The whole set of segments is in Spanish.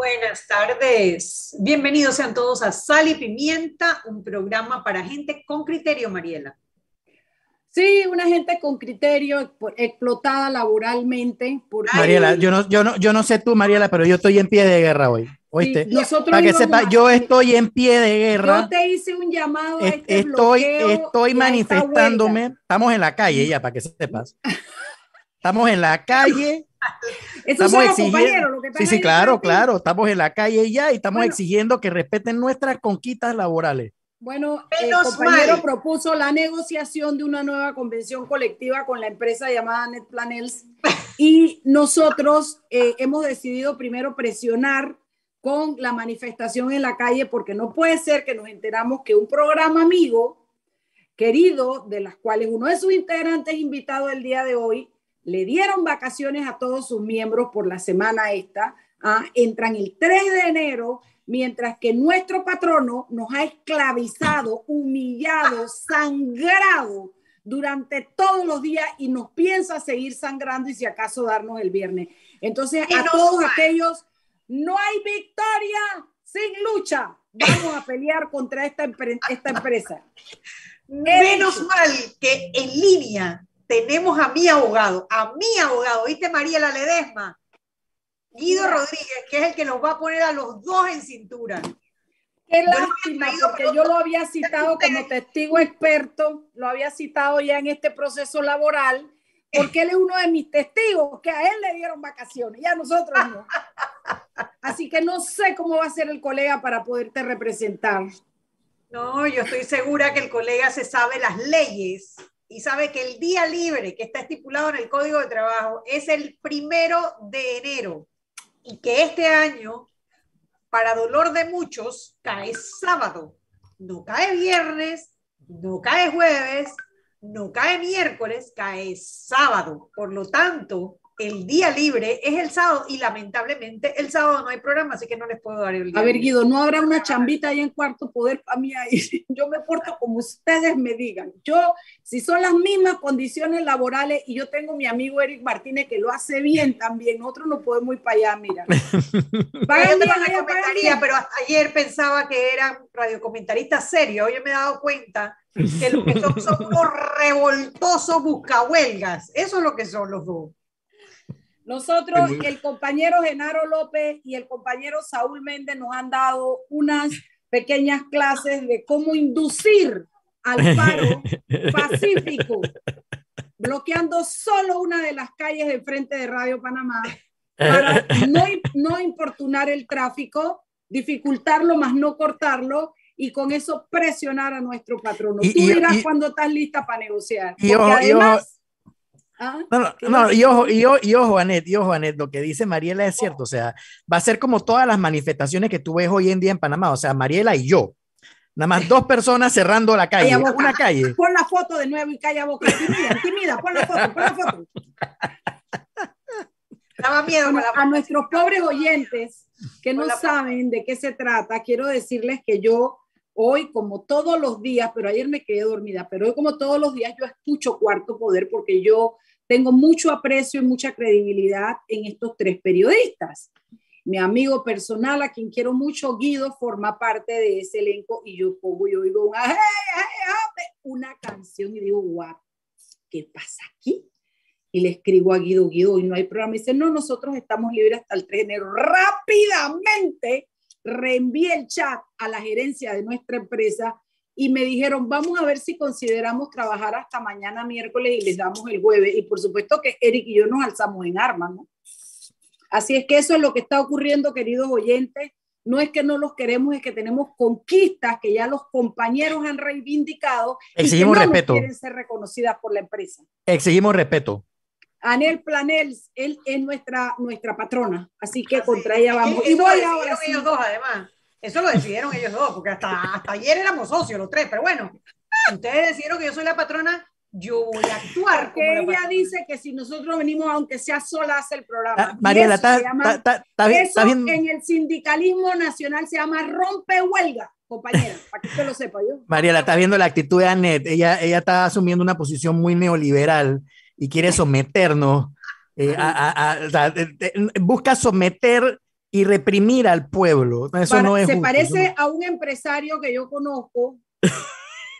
Buenas tardes. Bienvenidos sean todos a Sal y Pimienta, un programa para gente con criterio, Mariela. Sí, una gente con criterio, explotada laboralmente. Por... Mariela, yo no, yo, no, yo no sé tú, Mariela, pero yo estoy en pie de guerra hoy. ¿Oíste? nosotros Para que sepa, yo estoy en pie de guerra. Yo te hice un llamado a este Estoy, estoy manifestándome. Estamos en la calle ya, para que sepas. Estamos en la calle estamos exigiendo. sí, sí, claro, claro. Estamos en la calle ya y estamos exigiendo que respeten nuestras conquistas laborales. Bueno, el compañero propuso la negociación de una nueva convención colectiva con la empresa llamada NetPlanels y nosotros eh, hemos decidido primero presionar con la manifestación en la calle porque no puede ser que nos enteramos que un programa amigo, querido, de las cuales uno de sus integrantes invitado el día de hoy, le dieron vacaciones a todos sus miembros por la semana esta, ¿ah? entran el 3 de enero, mientras que nuestro patrono nos ha esclavizado, humillado, sangrado durante todos los días y nos piensa seguir sangrando y si acaso darnos el viernes. Entonces, a todos aquellos, no hay victoria sin lucha. Vamos a pelear contra esta, esta empresa. Menos mal que en línea tenemos a mi abogado, a mi abogado, ¿viste Mariela Ledesma? Guido Rodríguez, que es el que nos va a poner a los dos en cintura. Qué lástima, porque yo lo había citado como testigo experto, lo había citado ya en este proceso laboral, porque él es uno de mis testigos, que a él le dieron vacaciones y a nosotros no. Así que no sé cómo va a ser el colega para poderte representar. No, yo estoy segura que el colega se sabe las leyes y sabe que el día libre que está estipulado en el Código de Trabajo es el primero de enero y que este año, para dolor de muchos, cae sábado, no cae viernes, no cae jueves, no cae miércoles, cae sábado. Por lo tanto, el día libre es el sábado y lamentablemente el sábado no hay programa, así que no les puedo dar el día. A ver, Guido, no habrá una chambita ahí en cuarto poder para mí ahí. Yo me porto como ustedes me digan. Yo, si son las mismas condiciones laborales y yo tengo mi amigo Eric Martínez que lo hace bien también, nosotros no podemos ir para allá, mira. pero ayer pensaba que eran radiocomentaristas serios. Hoy me he dado cuenta que lo que son son unos revoltosos buscahuelgas. Eso es lo que son los dos. Nosotros, el compañero Genaro López y el compañero Saúl Méndez nos han dado unas pequeñas clases de cómo inducir al paro pacífico, bloqueando solo una de las calles de frente de Radio Panamá para no, no importunar el tráfico, dificultarlo más no cortarlo y con eso presionar a nuestro patrono. Tú dirás cuando estás lista para negociar. Y además, Ah, no, no, y ojo, y, y ojo, Anet, y ojo, Anet, lo que dice Mariela es cierto, o sea, va a ser como todas las manifestaciones que tú ves hoy en día en Panamá, o sea, Mariela y yo, nada más dos personas cerrando la calle, una calle. Pon la foto de nuevo y calla boca, intimida, intimida, pon la foto, pon la foto. Daba miedo a nuestros pobres oyentes que no saben de qué se trata, quiero decirles que yo hoy, como todos los días, pero ayer me quedé dormida, pero hoy como todos los días yo escucho Cuarto Poder porque yo tengo mucho aprecio y mucha credibilidad en estos tres periodistas. Mi amigo personal, a quien quiero mucho, Guido, forma parte de ese elenco y yo pongo y oigo una, una canción y digo, guau, ¿qué pasa aquí? Y le escribo a Guido, Guido, y no hay programa. Y dice, no, nosotros estamos libres hasta el 3 de enero. Rápidamente reenvié el chat a la gerencia de nuestra empresa y me dijeron, vamos a ver si consideramos trabajar hasta mañana miércoles y les damos el jueves. Y por supuesto que Eric y yo nos alzamos en armas, ¿no? Así es que eso es lo que está ocurriendo, queridos oyentes. No es que no los queremos, es que tenemos conquistas que ya los compañeros han reivindicado Exigimos y que no respeto. quieren ser reconocidas por la empresa. Exigimos respeto. Anel Planels, él es nuestra, nuestra patrona, así que contra ella vamos. Y voy ahora ellos dos, además. Eso lo decidieron ellos dos, porque hasta, hasta ayer éramos socios los tres, pero bueno, ustedes decidieron que yo soy la patrona, yo voy a actuar. Porque ella dice que si nosotros venimos, aunque sea sola, hace el programa. Ah, Mariela, está, bien, eso en el sindicalismo nacional se llama rompe huelga, compañera, para que usted lo sepa yo. Mariela, está viendo la actitud de Anet, ella, ella está asumiendo una posición muy neoliberal y quiere someternos, eh, a, busca someter y reprimir al pueblo. Eso no es se parece a un empresario que yo conozco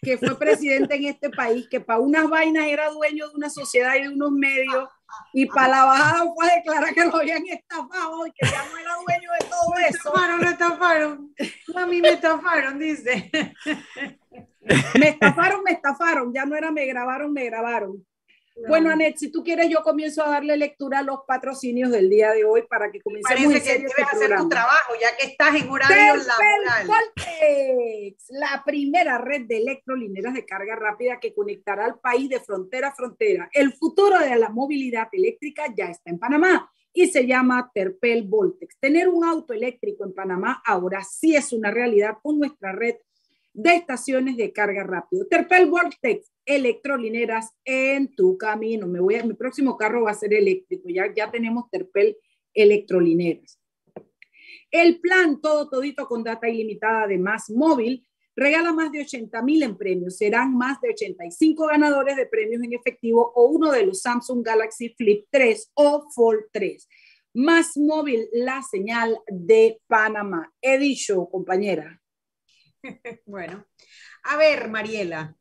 que fue presidente en este país, que para unas vainas era dueño de una sociedad y de unos medios, y para la bajada fue a declarar que lo habían estafado y que ya no era dueño de todo me eso. Estafaron, me estafaron. A mí me estafaron, dice. Me estafaron, me estafaron. Ya no era me grabaron, me grabaron. Bueno, Anet, si tú quieres, yo comienzo a darle lectura a los patrocinios del día de hoy para que comencemos Parece que debes este hacer tu trabajo, ya que estás en horario laboral. la primera red de electrolineras de carga rápida que conectará al país de frontera a frontera. El futuro de la movilidad eléctrica ya está en Panamá y se llama Terpel Voltex. Tener un auto eléctrico en Panamá ahora sí es una realidad con nuestra red de estaciones de carga rápido. Terpel Vortex, electrolineras en tu camino. Me voy mi próximo carro va a ser eléctrico. Ya, ya tenemos Terpel electrolineras. El plan todo todito con data ilimitada de Más Móvil regala más de 80 mil en premios. Serán más de 85 ganadores de premios en efectivo o uno de los Samsung Galaxy Flip 3 o Fold 3. Más móvil, la señal de Panamá. He dicho, compañera. bueno, a ver, Mariela,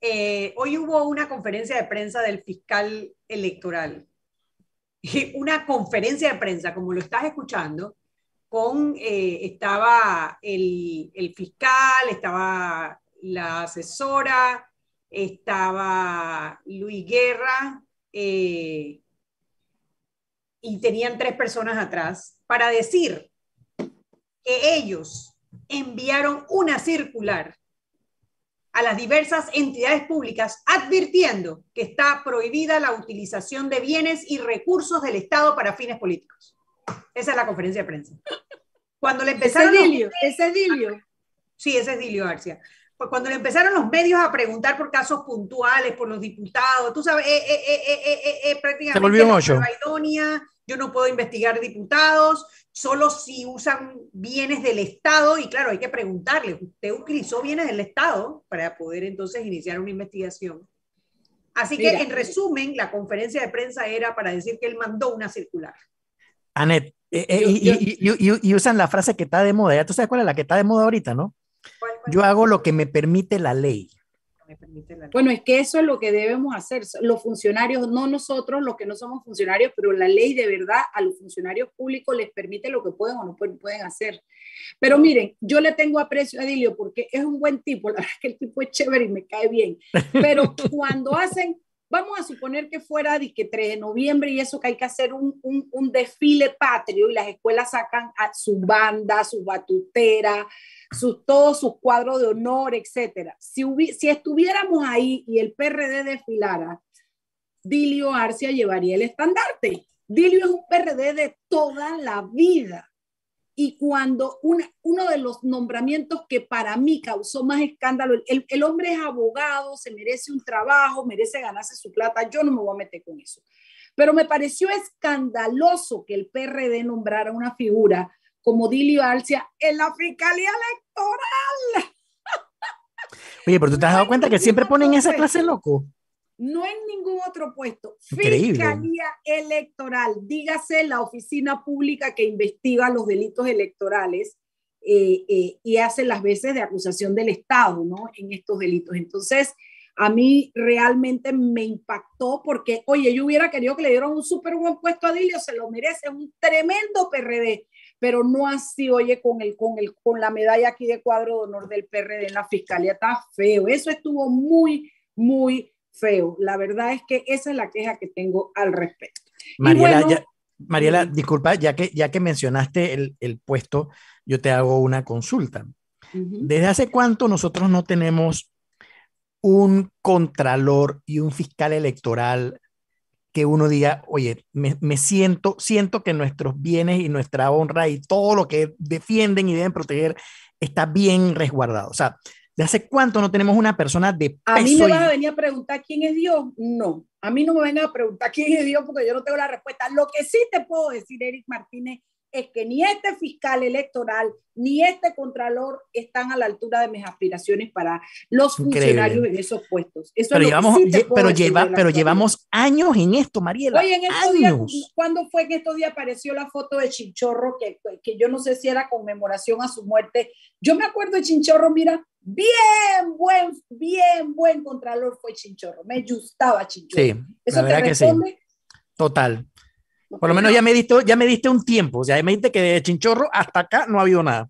eh, hoy hubo una conferencia de prensa del fiscal electoral. Una conferencia de prensa, como lo estás escuchando, con, eh, estaba el, fiscal, estaba la asesora, estaba Luis Guerra, eh, y tenían tres personas atrás para decir que ellos enviaron una circular a las diversas entidades públicas advirtiendo que está prohibida la utilización de bienes y recursos del Estado para fines políticos. Esa es la conferencia de prensa. Cuando le empezaron... Ese Dilio, ese Dilio. Sí, ese es Dilio García. Pues cuando le empezaron los medios a preguntar por casos puntuales, por los diputados, tú sabes, eh, eh, eh, prácticamente Se volvió un yo no puedo investigar diputados, solo si usan bienes del Estado, y claro, hay que preguntarle, ¿usted utilizó bienes del Estado para poder entonces iniciar una investigación? Así que, en resumen, la conferencia de prensa era para decir que él mandó una circular. Anet, eh, eh, y, usan la frase que está de moda, ¿ya tú sabes cuál es la que está de moda ahorita, no? Yo hago lo que me permite la ley. Bueno, es que eso es lo que debemos hacer. Los funcionarios, no nosotros, los que no somos funcionarios, pero la ley de verdad a los funcionarios públicos les permite lo que pueden o no pueden, hacer. Pero miren, yo le tengo aprecio a Edilio porque es un buen tipo. La verdad es que el tipo es chévere y me cae bien. Pero cuando hacen vamos a suponer que fuera de que 3 de noviembre y eso que hay que hacer un, un, desfile patrio y las escuelas sacan a su banda, su batutera, sus, todos sus cuadros de honor, etcétera. Si, si estuviéramos ahí y el PRD desfilara, Dilio Arcia llevaría el estandarte. Dilio es un PRD de toda la vida. Y cuando uno de los nombramientos que para mí causó más escándalo, el, el, hombre es abogado, se merece un trabajo, merece ganarse su plata, yo no me voy a meter con eso. Pero me pareció escandaloso que el PRD nombrara una figura como Dilio Alcia en la Fiscalía Electoral. Oye, pero tú te has dado cuenta que siempre ponen esa clase loco no en ningún otro puesto. Fiscalía electoral, dígase la oficina pública que investiga los delitos electorales eh, eh, y hace las veces de acusación del Estado, ¿no? En estos delitos. Entonces, a mí realmente me impactó porque, oye, yo hubiera querido que le dieran un súper buen puesto a Dilio, se lo merece, un tremendo PRD, pero no así, oye, con, el, con, el, con la medalla aquí de cuadro de honor del PRD en la fiscalía, está feo. Eso estuvo muy, muy feo. La verdad es que esa es la queja que tengo al respecto. Mariela, Mariela disculpa, ya que, ya que mencionaste el, el puesto, yo te hago una consulta. ¿Desde hace cuánto nosotros no tenemos un contralor y un fiscal electoral que uno diga, oye, me, me, siento, siento que nuestros bienes y nuestra honra y todo lo que defienden y deben proteger está bien resguardado? O sea, ¿De hace cuánto no tenemos una persona de peso? A mí me vas a venir a preguntar quién es Dios. No, a mí no me vengan a preguntar quién es Dios porque yo no tengo la respuesta. Lo que sí te puedo decir, Eric Martínez, es que ni este fiscal electoral ni este contralor están a la altura de mis aspiraciones para los funcionarios en esos puestos. Eso pero, llevamos, pero, lleva, pero llevamos años en esto, Mariela. Oye, en estos días, ¿cuándo fue que estos días apareció la foto de Chinchorro? Que, que yo no sé si era conmemoración a su muerte. Yo me acuerdo de Chinchorro, mira, bien buen, bien buen contralor fue Chinchorro. Me gustaba Chinchorro. Sí, ¿Eso la verdad que sí. Total. Por lo menos ya me, diste, ya me diste un tiempo, o sea, me diste que de Chinchorro hasta acá no ha habido nada.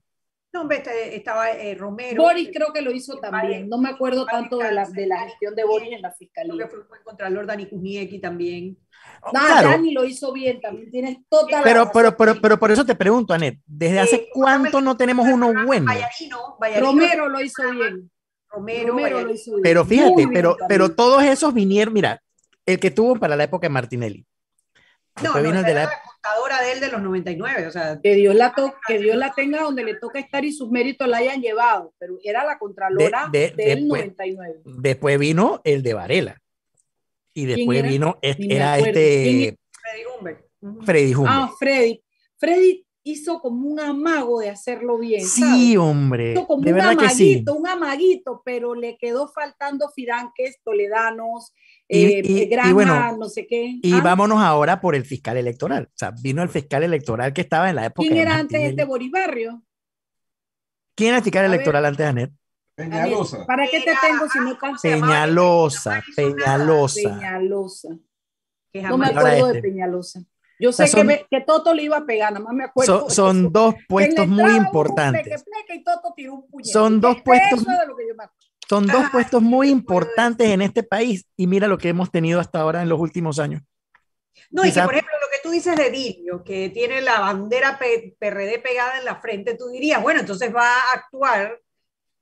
No, hombre, este, estaba eh, Romero. Boris creo que lo hizo también. No me acuerdo tanto de la, de la gestión de Boris en la fiscalía. Creo que fue el contralor Dani Kuzniecki también. No, claro. Dani lo hizo bien, también tienes toda pero, la pero, pero, pero por eso te pregunto, Anet, ¿desde hace cuánto no tenemos uno bueno? Vallarino, Romero lo hizo bien. Romero, Romero lo hizo bien. Pero fíjate, pero, pero todos esos vinieron, mira, el que tuvo para la época de Martinelli, no, no, vino de la... la contadora de él de los 99, o sea... Que Dios, la to que Dios la tenga donde le toca estar y sus méritos la hayan llevado, pero era la contralora de, de, del después, 99. Después vino el de Varela. Y después vino, este, era este... Freddy Humbert. Freddy Humbert. Ah, Freddy. Freddy hizo como un amago de hacerlo bien. Sí, hombre. Hizo como de un verdad amaguito, que sí. un amaguito, pero le quedó faltando Fidanques, Toledanos, eh, y, y, Granja, y bueno, no sé qué. Y ¿Ah? vámonos ahora por el fiscal electoral. O sea, vino el fiscal electoral que estaba en la época. ¿Quién era antes este Boribarrio? ¿Quién era el fiscal A electoral ver. antes de Anet? Peñalosa. ¿Para qué te tengo si no Peñalosa, Peñalosa. Peñalosa. No me acuerdo de este. Peñalosa. Yo sé o sea, son, que, me, que, Toto le iba a pegar, nada más me acuerdo. Son, son dos puestos muy importantes. Pleque, pleque y Toto tiró un puñete. Son dos puestos. Son dos ah, puestos muy importantes en este país y mira lo que hemos tenido hasta ahora en los últimos años. No, Quizá, y que por ejemplo lo que tú dices de Dilio, que tiene la bandera P PRD pegada en la frente, tú dirías, bueno, entonces va a actuar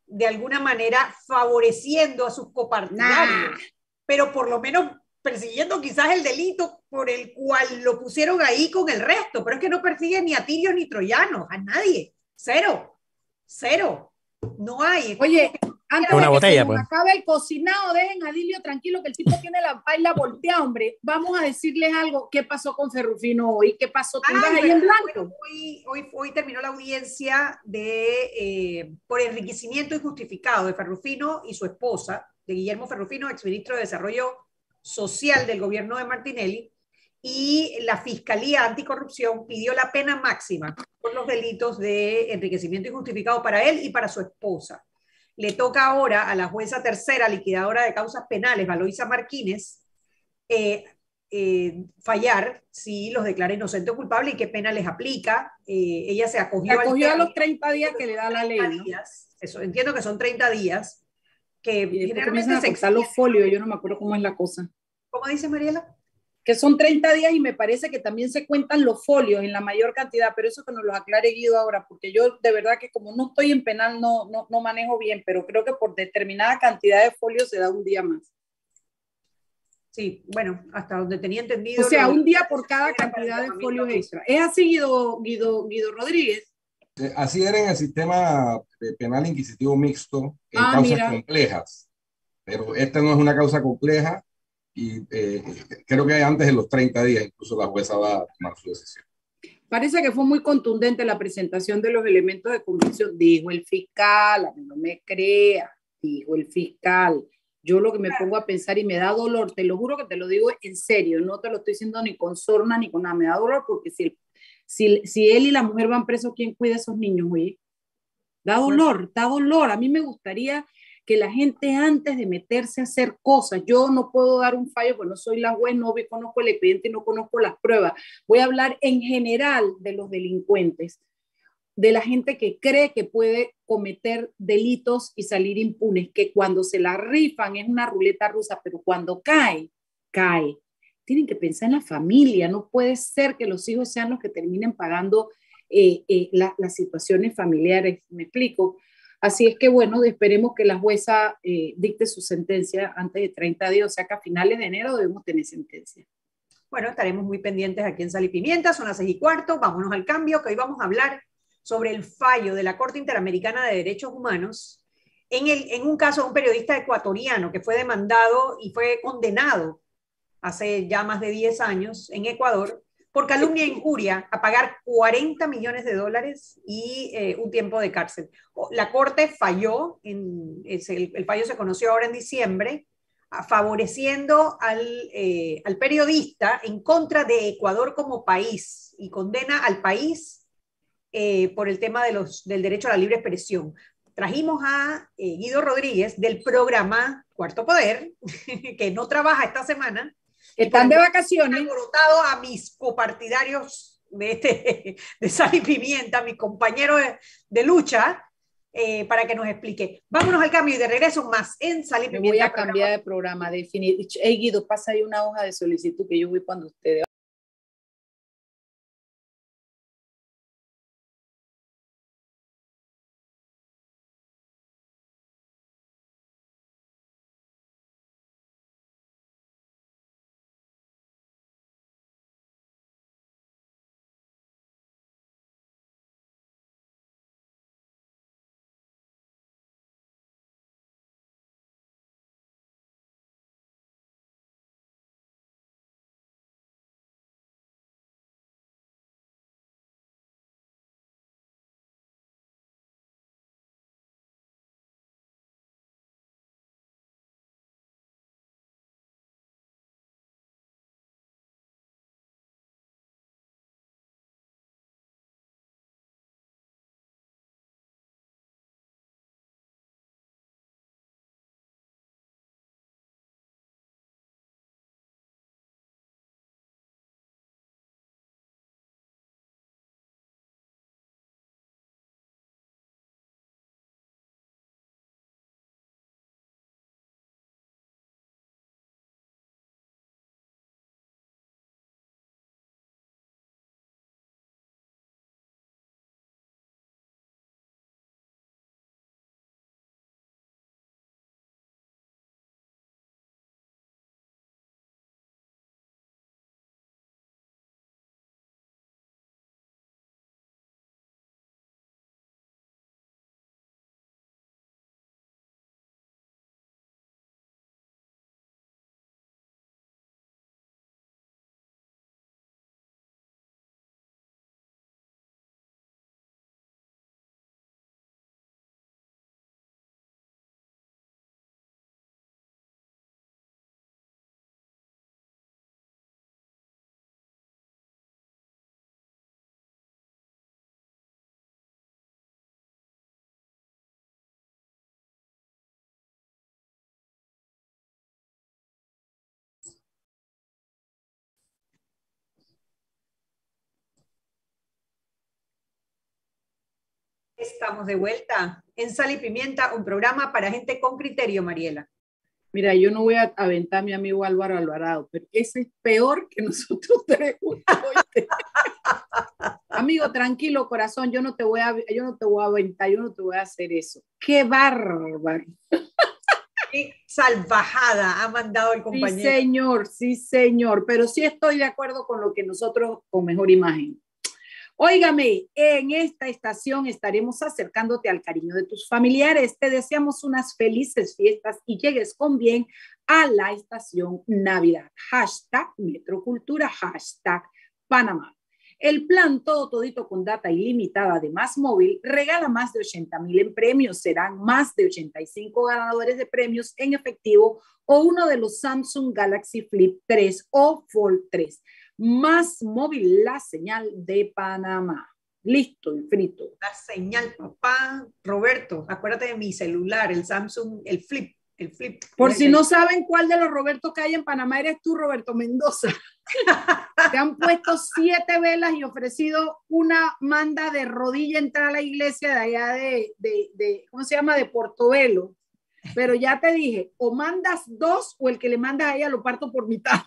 de alguna manera favoreciendo a sus copartidarios, nah. pero por lo menos persiguiendo quizás el delito por el cual lo pusieron ahí con el resto, pero es que no persigue ni a tirios ni troyanos, a nadie, cero, cero, no hay. Oye, antes una de botella, que pues. acabe el cocinado, dejen a Dilio tranquilo que el tipo tiene la baila volteada, hombre. Vamos a decirles algo. ¿Qué pasó con Ferrufino hoy? ¿Qué pasó? ¿Tú ah, ahí en blanco? Hoy, hoy, hoy, terminó la audiencia de, eh, por enriquecimiento injustificado de Ferrufino y su esposa, de Guillermo Ferrufino, exministro de Desarrollo Social del gobierno de Martinelli, y la Fiscalía Anticorrupción pidió la pena máxima por los delitos de enriquecimiento injustificado para él y para su esposa le toca ahora a la jueza tercera liquidadora de causas penales, Valoisa Martínez, eh, eh, fallar si los declara inocente o culpable y qué pena les aplica. Eh, ella se acogió, acogió a los 30 días que le da la ley. ¿no? Días, eso, entiendo que son 30 días. Que generalmente se exalan los folios, yo no me acuerdo cómo es la cosa. ¿Cómo dice Mariela? que son 30 días y me parece que también se cuentan los folios en la mayor cantidad, pero eso que nos lo aclare Guido ahora, porque yo de verdad que como no estoy en penal no, no, no manejo bien, pero creo que por determinada cantidad de folios se da un día más. Sí, bueno, hasta donde tenía entendido. O sea, un día por cada cantidad de folios extra. ¿Es así, Guido, Guido, Guido Rodríguez? Así era en el sistema penal inquisitivo mixto en ah, causas mira. complejas. Pero esta no es una causa compleja, y eh, creo que antes de los 30 días incluso la jueza va a tomar su decisión. Parece que fue muy contundente la presentación de los elementos de convicción, dijo el fiscal, a mí no me crea, dijo el fiscal. Yo lo que me pongo a pensar y me da dolor, te lo juro que te lo digo en serio, no te lo estoy diciendo ni con sorna ni con nada, me da dolor porque si, si, si él y la mujer van presos, ¿quién cuida a esos niños, oye? Da dolor, da dolor. A mí me gustaría que la gente antes de meterse a hacer cosas, yo no puedo dar un fallo, porque no soy la juez, no conozco el expediente y no conozco las pruebas. Voy a hablar en general de los delincuentes, de la gente que cree que puede cometer delitos y salir impunes, que cuando se la rifan es una ruleta rusa, pero cuando cae, cae. Tienen que pensar en la familia, no puede ser que los hijos sean los que terminen pagando eh, eh, la, las situaciones familiares. Me explico. Así es que, bueno, esperemos que la jueza eh, dicte su sentencia antes de 30 días, o sea que a finales de enero debemos tener sentencia. Bueno, estaremos muy pendientes aquí en Sal y Pimienta, son las seis y cuarto, vámonos al cambio, que hoy vamos a hablar sobre el fallo de la Corte Interamericana de Derechos Humanos en, el, en un caso de un periodista ecuatoriano que fue demandado y fue condenado hace ya más de 10 años en Ecuador por calumnia e injuria a pagar 40 millones de dólares y eh, un tiempo de cárcel. La Corte falló, en, el, fallo se conoció ahora en diciembre, favoreciendo al, eh, al, periodista en contra de Ecuador como país y condena al país eh, por el tema de los, del derecho a la libre expresión. Trajimos a Guido Rodríguez del programa Cuarto Poder, que no trabaja esta semana, están de vacaciones. alborotado a mis copartidarios de, este, de Sal y Pimienta, mis compañeros de, lucha, eh, para que nos explique. Vámonos al cambio y de regreso más en Sal y Pimienta. voy a cambiar de programa, definir. Hey Guido, pasa ahí una hoja de solicitud que yo voy cuando ustedes Estamos de vuelta en Sal y Pimienta, un programa para gente con criterio, Mariela. Mira, yo no voy a aventar a mi amigo Álvaro Alvarado, pero ese es peor que nosotros tres. amigo, tranquilo, corazón, yo no te voy a, yo no te voy a aventar, yo no te voy a hacer eso. ¡Qué bárbaro! Qué salvajada ha mandado el compañero. Sí, señor, sí, señor, pero sí estoy de acuerdo con lo que nosotros, con mejor imagen. Óigame, en esta estación estaremos acercándote al cariño de tus familiares. Te deseamos unas felices fiestas y llegues con bien a la estación Navidad. Hashtag Metrocultura, hashtag Panamá. El plan todo todito con data ilimitada de Más Móvil regala más de 80 mil en premios. Serán más de 85 ganadores de premios en efectivo o uno de los Samsung Galaxy Flip 3 o Fold 3 más móvil, la señal de Panamá. Listo y frito. La señal, papá. Roberto, acuérdate de mi celular, el Samsung, el Flip. El flip. Por si no saben cuál de los Roberto que hay en Panamá eres tú, Roberto Mendoza. Te han puesto siete velas y ofrecido una manda de rodilla entrar a la iglesia de allá de, de, de ¿cómo se llama? De Portobelo. Pero ya te dije, o mandas dos o el que le mandas a ella lo parto por mitad.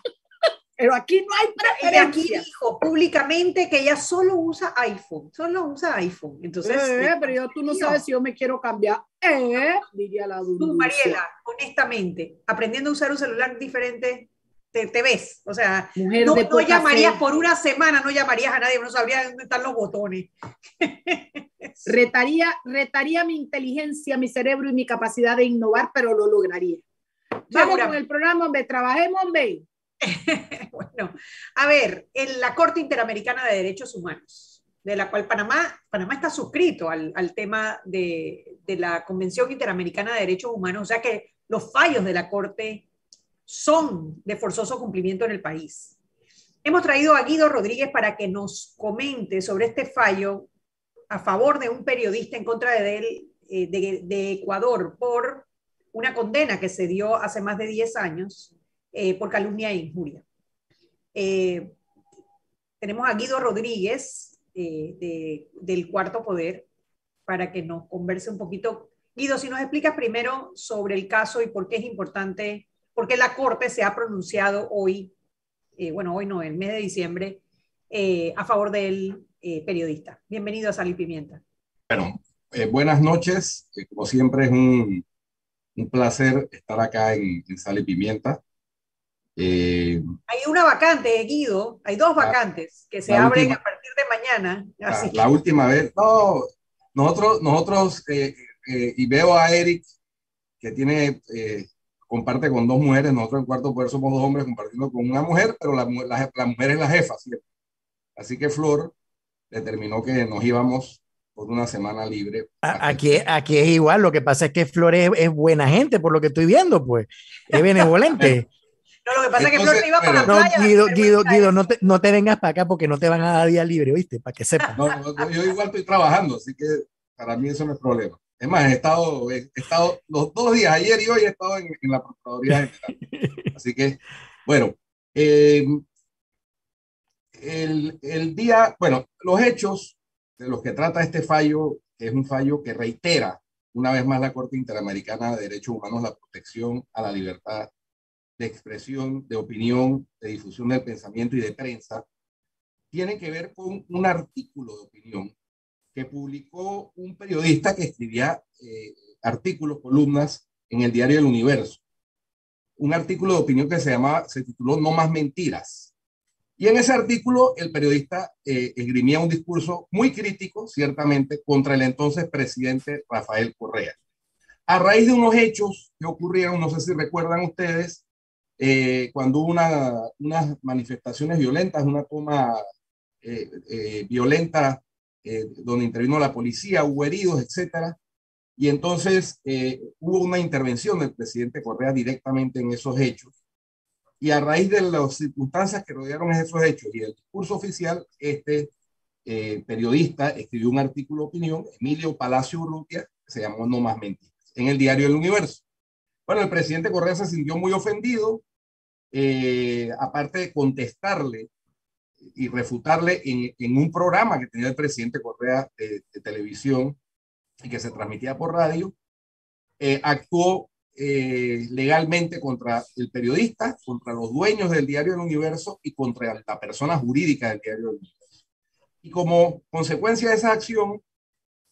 Pero aquí no hay preferencia. aquí dijo públicamente que ella solo usa iPhone, solo usa iPhone. Entonces, eh, pero yo, tú no sabes si yo me quiero cambiar. Eh, diría la Tú, Mariela, honestamente, aprendiendo a usar un celular diferente, te, te ves. O sea, no, no llamarías por una semana, no llamarías a nadie, no sabría dónde están los botones. retaría, retaría mi inteligencia, mi cerebro y mi capacidad de innovar, pero lo lograría. Vamos con el programa, hombre, trabajemos, hombre. bueno, a ver, en la Corte Interamericana de Derechos Humanos, de la cual Panamá, Panamá está suscrito al, tema de, la Convención Interamericana de Derechos Humanos, o sea que los fallos de la Corte son de forzoso cumplimiento en el país. Hemos traído a Guido Rodríguez para que nos comente sobre este fallo a favor de un periodista en contra de, él, eh, de Ecuador por una condena que se dio hace más de 10 años eh, por calumnia e injuria. Eh, tenemos a Guido Rodríguez eh, de, del Cuarto Poder para que nos converse un poquito. Guido, si nos explicas primero sobre el caso y por qué es importante, por qué la Corte se ha pronunciado hoy, bueno, hoy no, el mes de diciembre, a favor del periodista. Bienvenido a Sal y Pimienta. Bueno, buenas noches. como siempre es un, un placer estar acá en, en Sal y Pimienta. Eh, hay una vacante, Guido, hay dos vacantes que se abren a partir de mañana. La, última vez, no, nosotros, nosotros eh, eh, y veo a Eric, que tiene, comparte con dos mujeres, nosotros en cuarto poder somos dos hombres compartiendo con una mujer, pero la, la, la mujer es la jefa, Así que Flor determinó que nos íbamos por una semana libre. Aquí, aquí es igual, lo que pasa es que Flor es, es buena gente, por lo que estoy viendo, pues, es benevolente. No, lo que pasa es que Flor se iba para la playa. Guido, Guido, Guido, no te, no te vengas para acá porque no te van a dar día libre, ¿viste? Para que sepas. No, yo igual estoy trabajando, así que para mí eso no es problema. Es más, he estado, he estado los dos días, ayer y hoy, he estado en, en la Procuraduría General. Así que, bueno, eh, el, el día, bueno, los hechos de los que trata este fallo, que es un fallo que reitera una vez más la Corte Interamericana de Derechos Humanos la protección a la libertad de expresión, de opinión, de difusión del pensamiento y de prensa, tiene que ver con un artículo de opinión que publicó un periodista que escribía eh, artículos, columnas en el diario El Universo. Un artículo de opinión que se llamaba, se tituló No más mentiras. Y en ese artículo el periodista eh, esgrimía un discurso muy crítico, ciertamente, contra el entonces presidente Rafael Correa. A raíz de unos hechos que ocurrieron, no sé si recuerdan ustedes, eh, cuando hubo una, unas manifestaciones violentas, una toma eh, eh, violenta donde intervino la policía, hubo heridos, etcétera. Y entonces hubo una intervención del presidente Correa directamente en esos hechos. Y a raíz de las circunstancias que rodearon esos hechos y el discurso oficial, este periodista escribió un artículo de opinión, Emilio Palacio Urrutia, que se llamó No Más Mentiras, en el diario El Universo. Bueno, el presidente Correa se sintió muy ofendido, eh, aparte de contestarle y refutarle en, un programa que tenía el presidente Correa de, televisión y que se transmitía por radio, eh, actuó eh, legalmente contra el periodista, contra los dueños del diario del Universo y contra la persona jurídica del diario del Universo. Y como consecuencia de esa acción,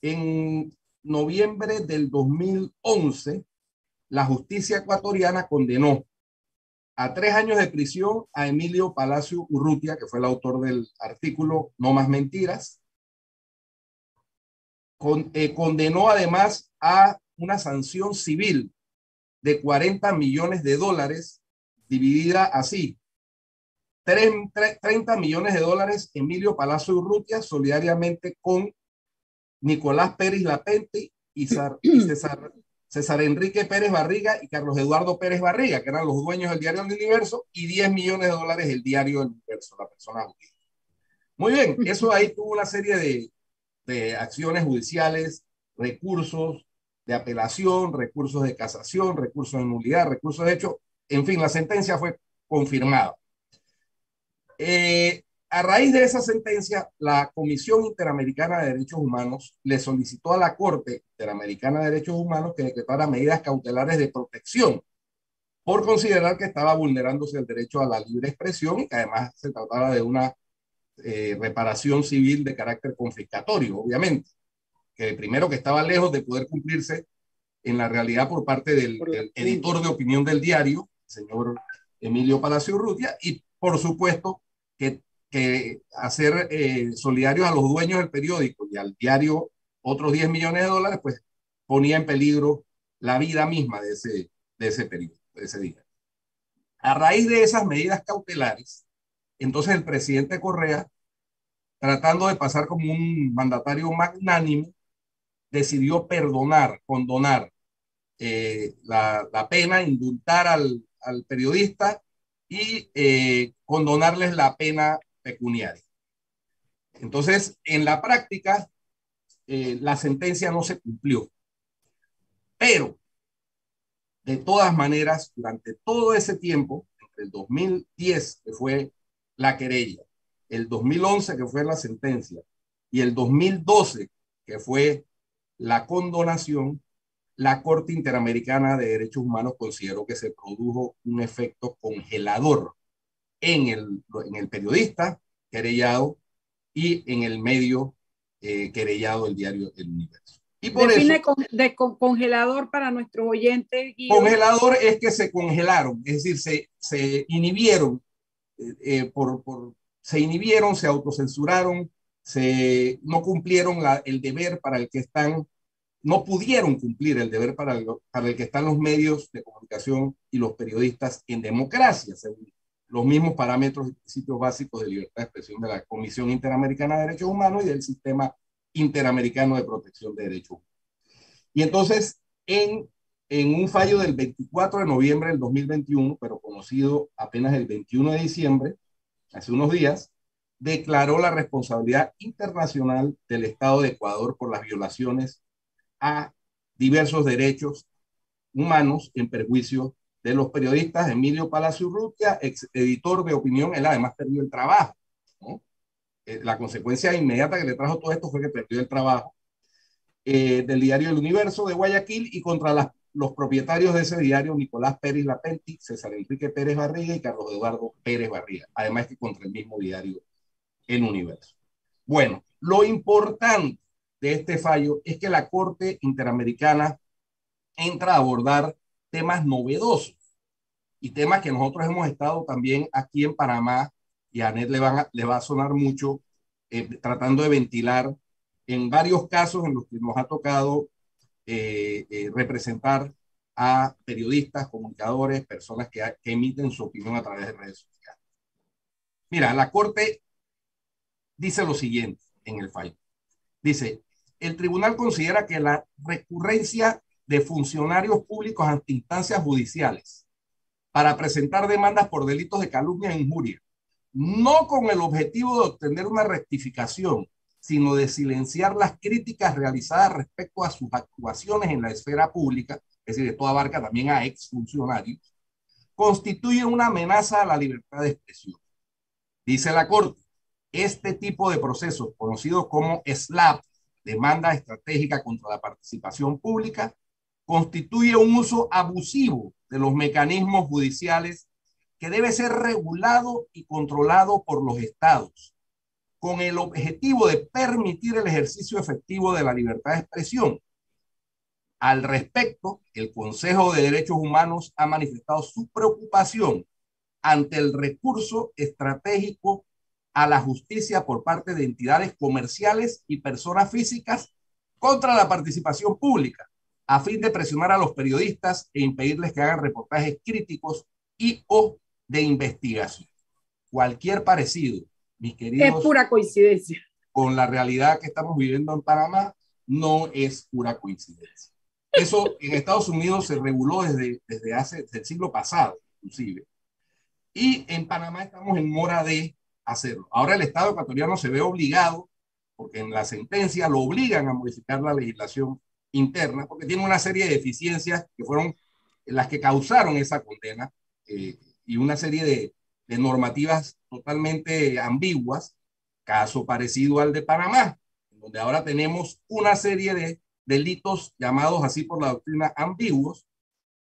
en noviembre del 2011, la justicia ecuatoriana condenó a tres años de prisión a Emilio Palacio Urrutia, que fue el autor del artículo No más mentiras. Eh, condenó además a una sanción civil de 40 millones de dólares, dividida así. 30 millones de dólares Emilio Palacio Urrutia, solidariamente con Nicolás Pérez Lapente y César César Enrique Pérez Barriga y Carlos Eduardo Pérez Barriga, que eran los dueños del diario del Universo, y 10 millones de dólares el diario del Universo, la persona jurídica. Muy bien, eso ahí tuvo una serie de, de acciones judiciales, recursos de apelación, recursos de casación, recursos de nulidad, recursos de hecho, en fin, la sentencia fue confirmada. Eh, a raíz de esa sentencia, la Comisión Interamericana de Derechos Humanos le solicitó a la Corte Interamericana de Derechos Humanos que decretara medidas cautelares de protección por considerar que estaba vulnerándose el derecho a la libre expresión y que además se trataba de una eh, reparación civil de carácter confiscatorio, obviamente, que primero que estaba lejos de poder cumplirse en la realidad por parte del, del editor de opinión del diario, señor Emilio Palacio Rutia, y por supuesto que que hacer eh, solidarios a los dueños del periódico y al diario otros 10 millones de dólares, pues ponía en peligro la vida misma de ese, de ese periodo, de ese día. A raíz de esas medidas cautelares, entonces el presidente Correa, tratando de pasar como un mandatario magnánimo, decidió perdonar, condonar eh, la, pena, indultar al, periodista y eh, condonarles la pena pecuniaria. Entonces, en la práctica, eh, la sentencia no se cumplió. Pero, de todas maneras, durante todo ese tiempo, entre el 2010, que fue la querella, el 2011, que fue la sentencia, y el 2012, que fue la condonación, la Corte Interamericana de Derechos Humanos consideró que se produjo un efecto congelador en el, en el periodista querellado y en el medio eh, querellado el diario El Universo. Y por Define de congelador para nuestros oyentes. Congelador es que se congelaron, es decir, se, se inhibieron, eh, eh, por, por, se inhibieron, se autocensuraron, se, no cumplieron la, el deber para el que están, no pudieron cumplir el deber para el, para el que están los medios de comunicación y los periodistas en democracia, según los mismos parámetros y principios básicos de libertad de expresión de la Comisión Interamericana de Derechos Humanos y del Sistema Interamericano de Protección de Derechos Humanos. Y entonces, en, en un fallo del 24 de noviembre del 2021, pero conocido apenas el 21 de diciembre, hace unos días, declaró la responsabilidad internacional del Estado de Ecuador por las violaciones a diversos derechos humanos en perjuicio de los periodistas Emilio Palacio Urrutia, ex editor de opinión, él además perdió el trabajo. Eh, la consecuencia inmediata que le trajo todo esto fue que perdió el trabajo eh, del diario El Universo de Guayaquil y contra los propietarios de ese diario, Nicolás Pérez Lapenti, César Enrique Pérez Barriga y Carlos Eduardo Pérez Barriga, además que contra el mismo diario El Universo. Bueno, lo importante de este fallo es que la Corte Interamericana entra a abordar temas novedosos y temas que nosotros hemos estado también aquí en Panamá y a Anet le, van le va a sonar mucho eh, tratando de ventilar en varios casos en los que nos ha tocado eh, eh, representar a periodistas, comunicadores, personas que, que emiten su opinión a través de redes sociales. Mira, la Corte dice lo siguiente en el fallo. Dice, el tribunal considera que la recurrencia de funcionarios públicos ante instancias judiciales para presentar demandas por delitos de calumnia e injuria, no con el objetivo de obtener una rectificación, sino de silenciar las críticas realizadas respecto a sus actuaciones en la esfera pública, es decir, esto abarca también a exfuncionarios, constituye una amenaza a la libertad de expresión. Dice la Corte, este tipo de procesos, conocidos como SLAP, demanda estratégica contra la participación pública, constituye un uso abusivo de los mecanismos judiciales que debe ser regulado y controlado por los estados, con el objetivo de permitir el ejercicio efectivo de la libertad de expresión. Al respecto, el Consejo de Derechos Humanos ha manifestado su preocupación ante el recurso estratégico a la justicia por parte de entidades comerciales y personas físicas contra la participación pública, a fin de presionar a los periodistas e impedirles que hagan reportajes críticos y o de investigación. Cualquier parecido, mis queridos. Es pura coincidencia. Con la realidad que estamos viviendo en Panamá, no es pura coincidencia. Eso en Estados Unidos se reguló desde, desde hace, desde el siglo pasado, inclusive. Y en Panamá estamos en mora de hacerlo. Ahora el Estado ecuatoriano se ve obligado, porque en la sentencia lo obligan a modificar la legislación interna, porque tiene una serie de deficiencias que fueron las que causaron esa condena eh, y una serie de, normativas totalmente ambiguas, caso parecido al de Panamá, donde ahora tenemos una serie de delitos llamados así por la doctrina ambiguos,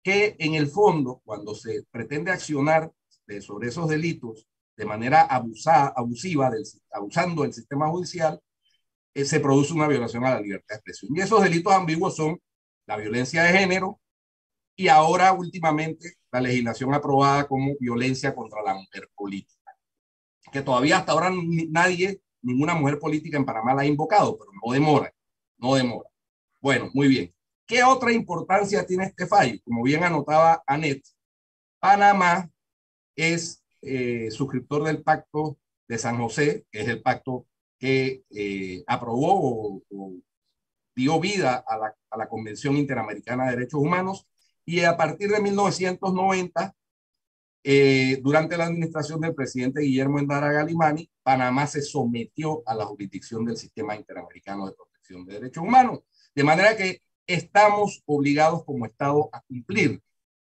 que en el fondo, cuando se pretende accionar sobre esos delitos de manera abusada, abusiva, abusando del sistema judicial, se produce una violación a la libertad de expresión. Y esos delitos ambiguos son la violencia de género y ahora últimamente la legislación aprobada como violencia contra la mujer política, que todavía hasta ahora nadie, ninguna mujer política en Panamá la ha invocado, pero no demora, no demora. Bueno, muy bien. ¿Qué otra importancia tiene este fallo? Como bien anotaba Anet, Panamá es eh, suscriptor del pacto de San José, que es el pacto que eh, aprobó o, dio vida a la, a la Convención Interamericana de Derechos Humanos y a partir de 1990 eh, durante la administración del presidente Guillermo Endara Galimani, Panamá se sometió a la jurisdicción del Sistema Interamericano de Protección de Derechos Humanos. De manera que estamos obligados como Estado a cumplir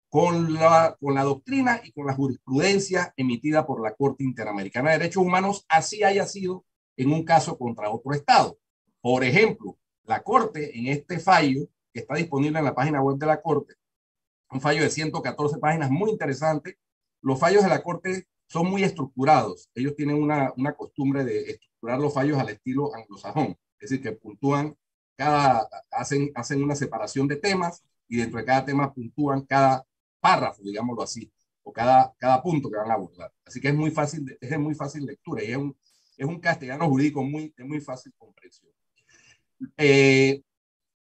con la, con la doctrina y con la jurisprudencia emitida por la Corte Interamericana de Derechos Humanos, así haya sido en un caso contra otro Estado. Por ejemplo, la Corte en este fallo, que está disponible en la página web de la Corte, un fallo de 114 páginas muy interesante, los fallos de la Corte son muy estructurados. Ellos tienen una, una costumbre de estructurar los fallos al estilo anglosajón, es decir, que puntúan cada, hacen, hacen una separación de temas y dentro de cada tema puntúan cada párrafo, digámoslo así, o cada, cada punto que van a abordar. Así que es muy fácil, es muy fácil lectura y es un, es un castellano jurídico muy, de muy fácil comprensión. Eh,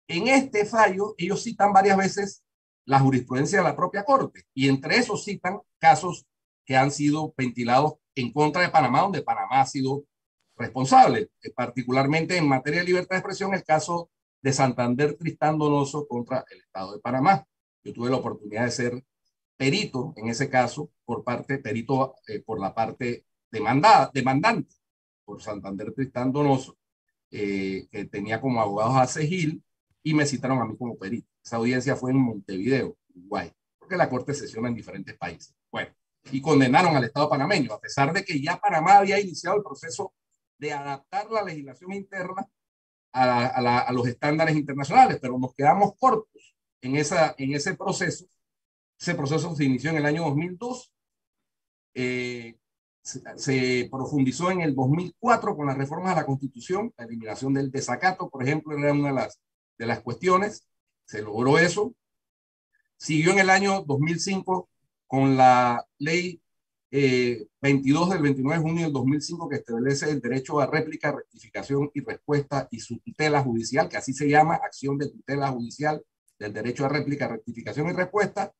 en este fallo, ellos citan varias veces la jurisprudencia de la propia Corte. Y entre esos citan casos que han sido ventilados en contra de Panamá, donde Panamá ha sido responsable, eh, particularmente en materia de libertad de expresión, el caso de Santander Tristán Donoso contra el Estado de Panamá. Yo tuve la oportunidad de ser perito en ese caso por parte, perito eh, por la parte demandada, demandante por Santander Tristán Donoso, eh, que tenía como abogados a Cegil y me citaron a mí como perito. Esa audiencia fue en Montevideo, Uruguay, porque la Corte sesiona en diferentes países. Bueno, y condenaron al Estado panameño, a pesar de que ya Panamá había iniciado el proceso de adaptar la legislación interna a, los estándares internacionales, pero nos quedamos cortos en, esa, en ese proceso. Ese proceso se inició en el año 2002, eh, se, profundizó en el 2004 con las reformas a la Constitución, la eliminación del desacato, por ejemplo, era una de las, de las cuestiones, se logró eso. Siguió en el año 2005 con la ley 22 eh, del 29 de junio del 2005 que establece el derecho a réplica, rectificación y respuesta y su tutela judicial, que así se llama, acción de tutela judicial del derecho a réplica, rectificación y respuesta.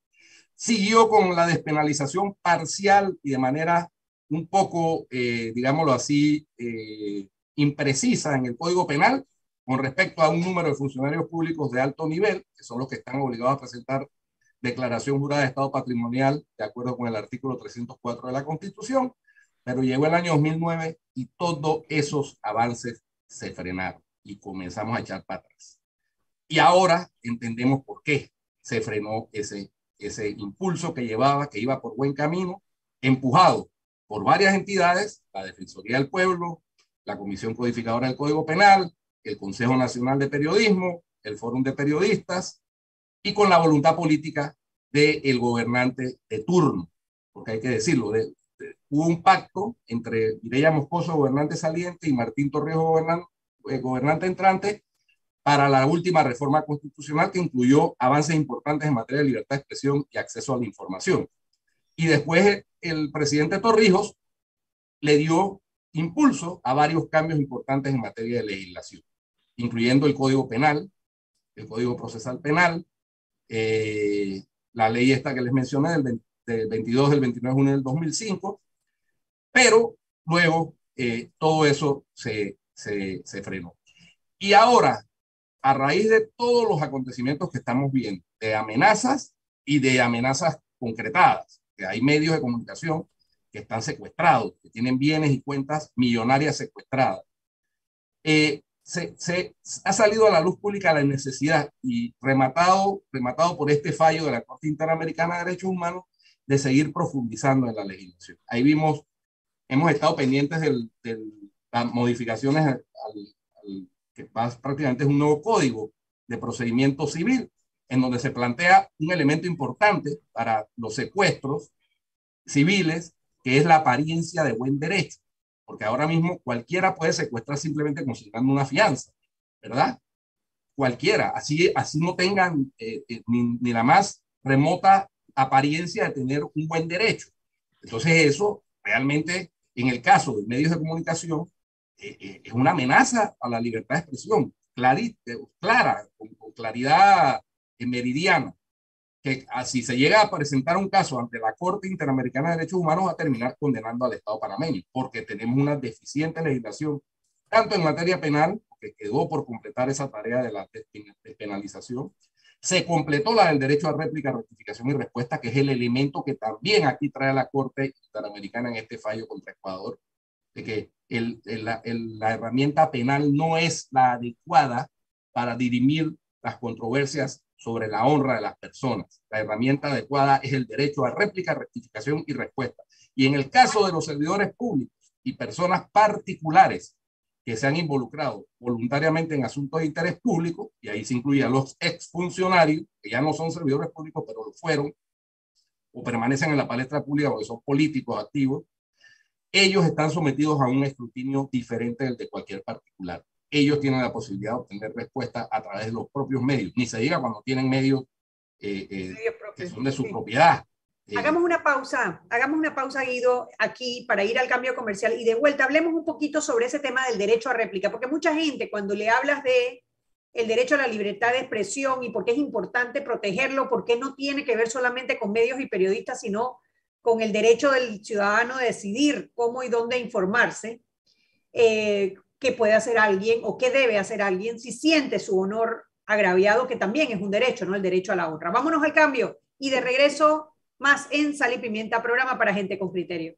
Siguió con la despenalización parcial y de manera un poco, eh, digámoslo así, eh, imprecisa en el Código Penal, con respecto a un número de funcionarios públicos de alto nivel, que son los que están obligados a presentar declaración jurada de estado patrimonial de acuerdo con el artículo 304 de la Constitución, pero llegó el año 2009 y todos esos avances se frenaron y comenzamos a echar para atrás. Y ahora entendemos por qué se frenó ese, ese impulso que llevaba, que iba por buen camino, empujado por varias entidades, la Defensoría del Pueblo, la Comisión Codificadora del Código Penal, el Consejo Nacional de Periodismo, el Fórum de Periodistas y con la voluntad política del gobernante de turno, porque hay que decirlo, hubo un pacto entre Mireya Moscoso, gobernante saliente, y Martín Torrijos, eh, gobernante entrante, para la última reforma constitucional que incluyó avances importantes en materia de libertad de expresión y acceso a la información. Y después el presidente Torrijos le dio impulso a varios cambios importantes en materia de legislación incluyendo el Código Penal, el Código Procesal Penal, eh, la ley esta que les mencioné del, 22 del 29 de junio del 2005, pero luego eh, todo eso se, se, se frenó. Y ahora, a raíz de todos los acontecimientos que estamos viendo, de amenazas y de amenazas concretadas, hay medios de comunicación que están secuestrados, que tienen bienes y cuentas millonarias secuestradas. Eh, se, ha salido a la luz pública la necesidad y rematado, rematado por este fallo de la Corte Interamericana de Derechos Humanos de seguir profundizando en la legislación. Ahí vimos, hemos estado pendientes de las modificaciones al, que prácticamente es un nuevo código de procedimiento civil, en donde se plantea un elemento importante para los secuestros civiles, que es la apariencia de buen derecho porque ahora mismo cualquiera puede secuestrar simplemente consignando una fianza, ¿verdad? Cualquiera, así, así no tengan eh, eh, ni, la más remota apariencia de tener un buen derecho. Entonces eso realmente, en el caso de medios de comunicación, eh, es una amenaza a la libertad de expresión, clara, con, con claridad meridiana que ah, si se llega a presentar un caso ante la Corte Interamericana de Derechos Humanos va a terminar condenando al Estado panameño, porque tenemos una deficiente legislación, tanto en materia penal, que quedó por completar esa tarea de la despenalización, se completó la del derecho a réplica, rectificación y respuesta, que es el elemento que también aquí trae la Corte Interamericana en este fallo contra Ecuador, de que el, la herramienta penal no es la adecuada para dirimir las controversias sobre la honra de las personas. La herramienta adecuada es el derecho a réplica, rectificación y respuesta. Y en el caso de los servidores públicos y personas particulares que se han involucrado voluntariamente en asuntos de interés público, y ahí se incluye a los exfuncionarios, que ya no son servidores públicos, pero lo fueron, o permanecen en la palestra pública porque son políticos activos, ellos están sometidos a un escrutinio diferente del de cualquier particular ellos tienen la posibilidad de obtener respuesta a través de los propios medios. Ni se diga cuando tienen medios eh, eh, que son de su propiedad. Eh, hagamos una pausa, hagamos una pausa, Guido, aquí para ir al cambio comercial y de vuelta hablemos un poquito sobre ese tema del derecho a réplica, porque mucha gente cuando le hablas de el derecho a la libertad de expresión y por qué es importante protegerlo, porque no tiene que ver solamente con medios y periodistas, sino con el derecho del ciudadano de decidir cómo y dónde informarse, eh, qué puede hacer alguien o qué debe hacer alguien si siente su honor agraviado, que también es un derecho, ¿no? El derecho a la honra. Vámonos al cambio y de regreso más en Sal y Pimienta, programa para gente con criterio.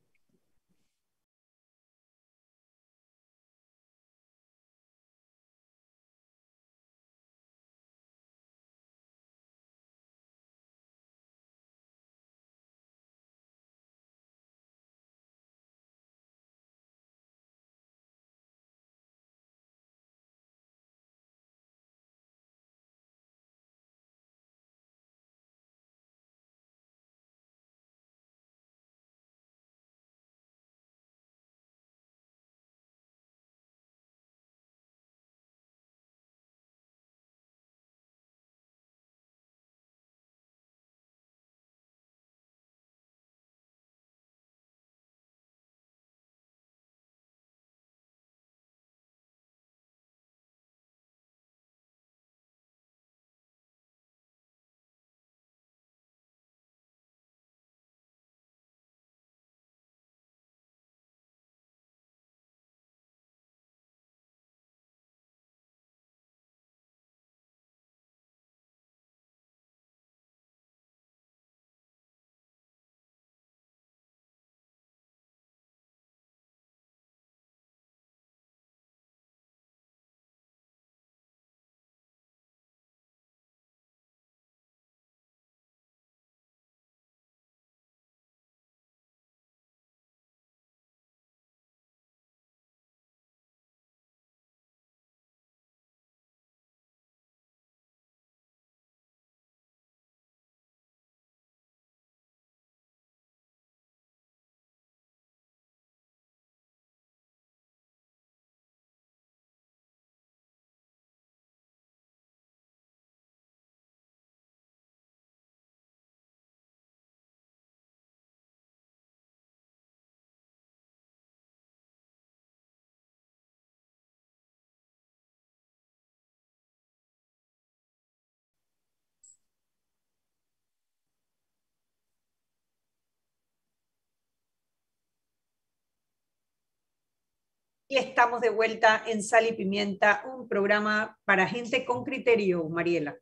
Y estamos de vuelta en Sal y Pimienta, un programa para gente con criterio, Mariela.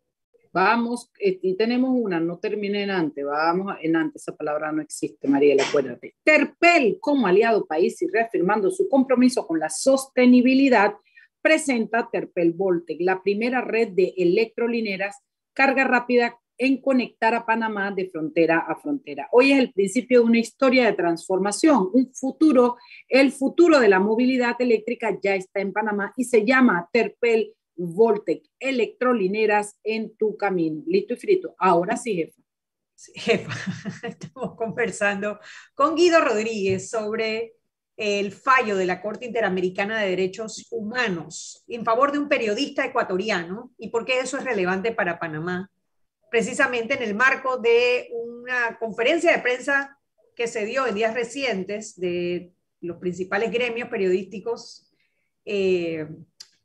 Vamos, eh, y tenemos una, no terminé en antes, vamos en antes, esa palabra no existe, Mariela, acuérdate. Terpel, como aliado país y reafirmando su compromiso con la sostenibilidad, presenta Terpel Voltec, la primera red de electrolineras carga rápida en conectar a Panamá de frontera a frontera. Hoy es el principio de una historia de transformación, un futuro, el futuro de la movilidad eléctrica ya está en Panamá y se llama Terpel Voltec, electrolineras en tu camino. Listo y frito. Ahora sí, jefa. jefa, estamos conversando con Guido Rodríguez sobre el fallo de la Corte Interamericana de Derechos Humanos en favor de un periodista ecuatoriano y por qué eso es relevante para Panamá precisamente en el marco de una conferencia de prensa que se dio en días recientes de los principales gremios periodísticos eh,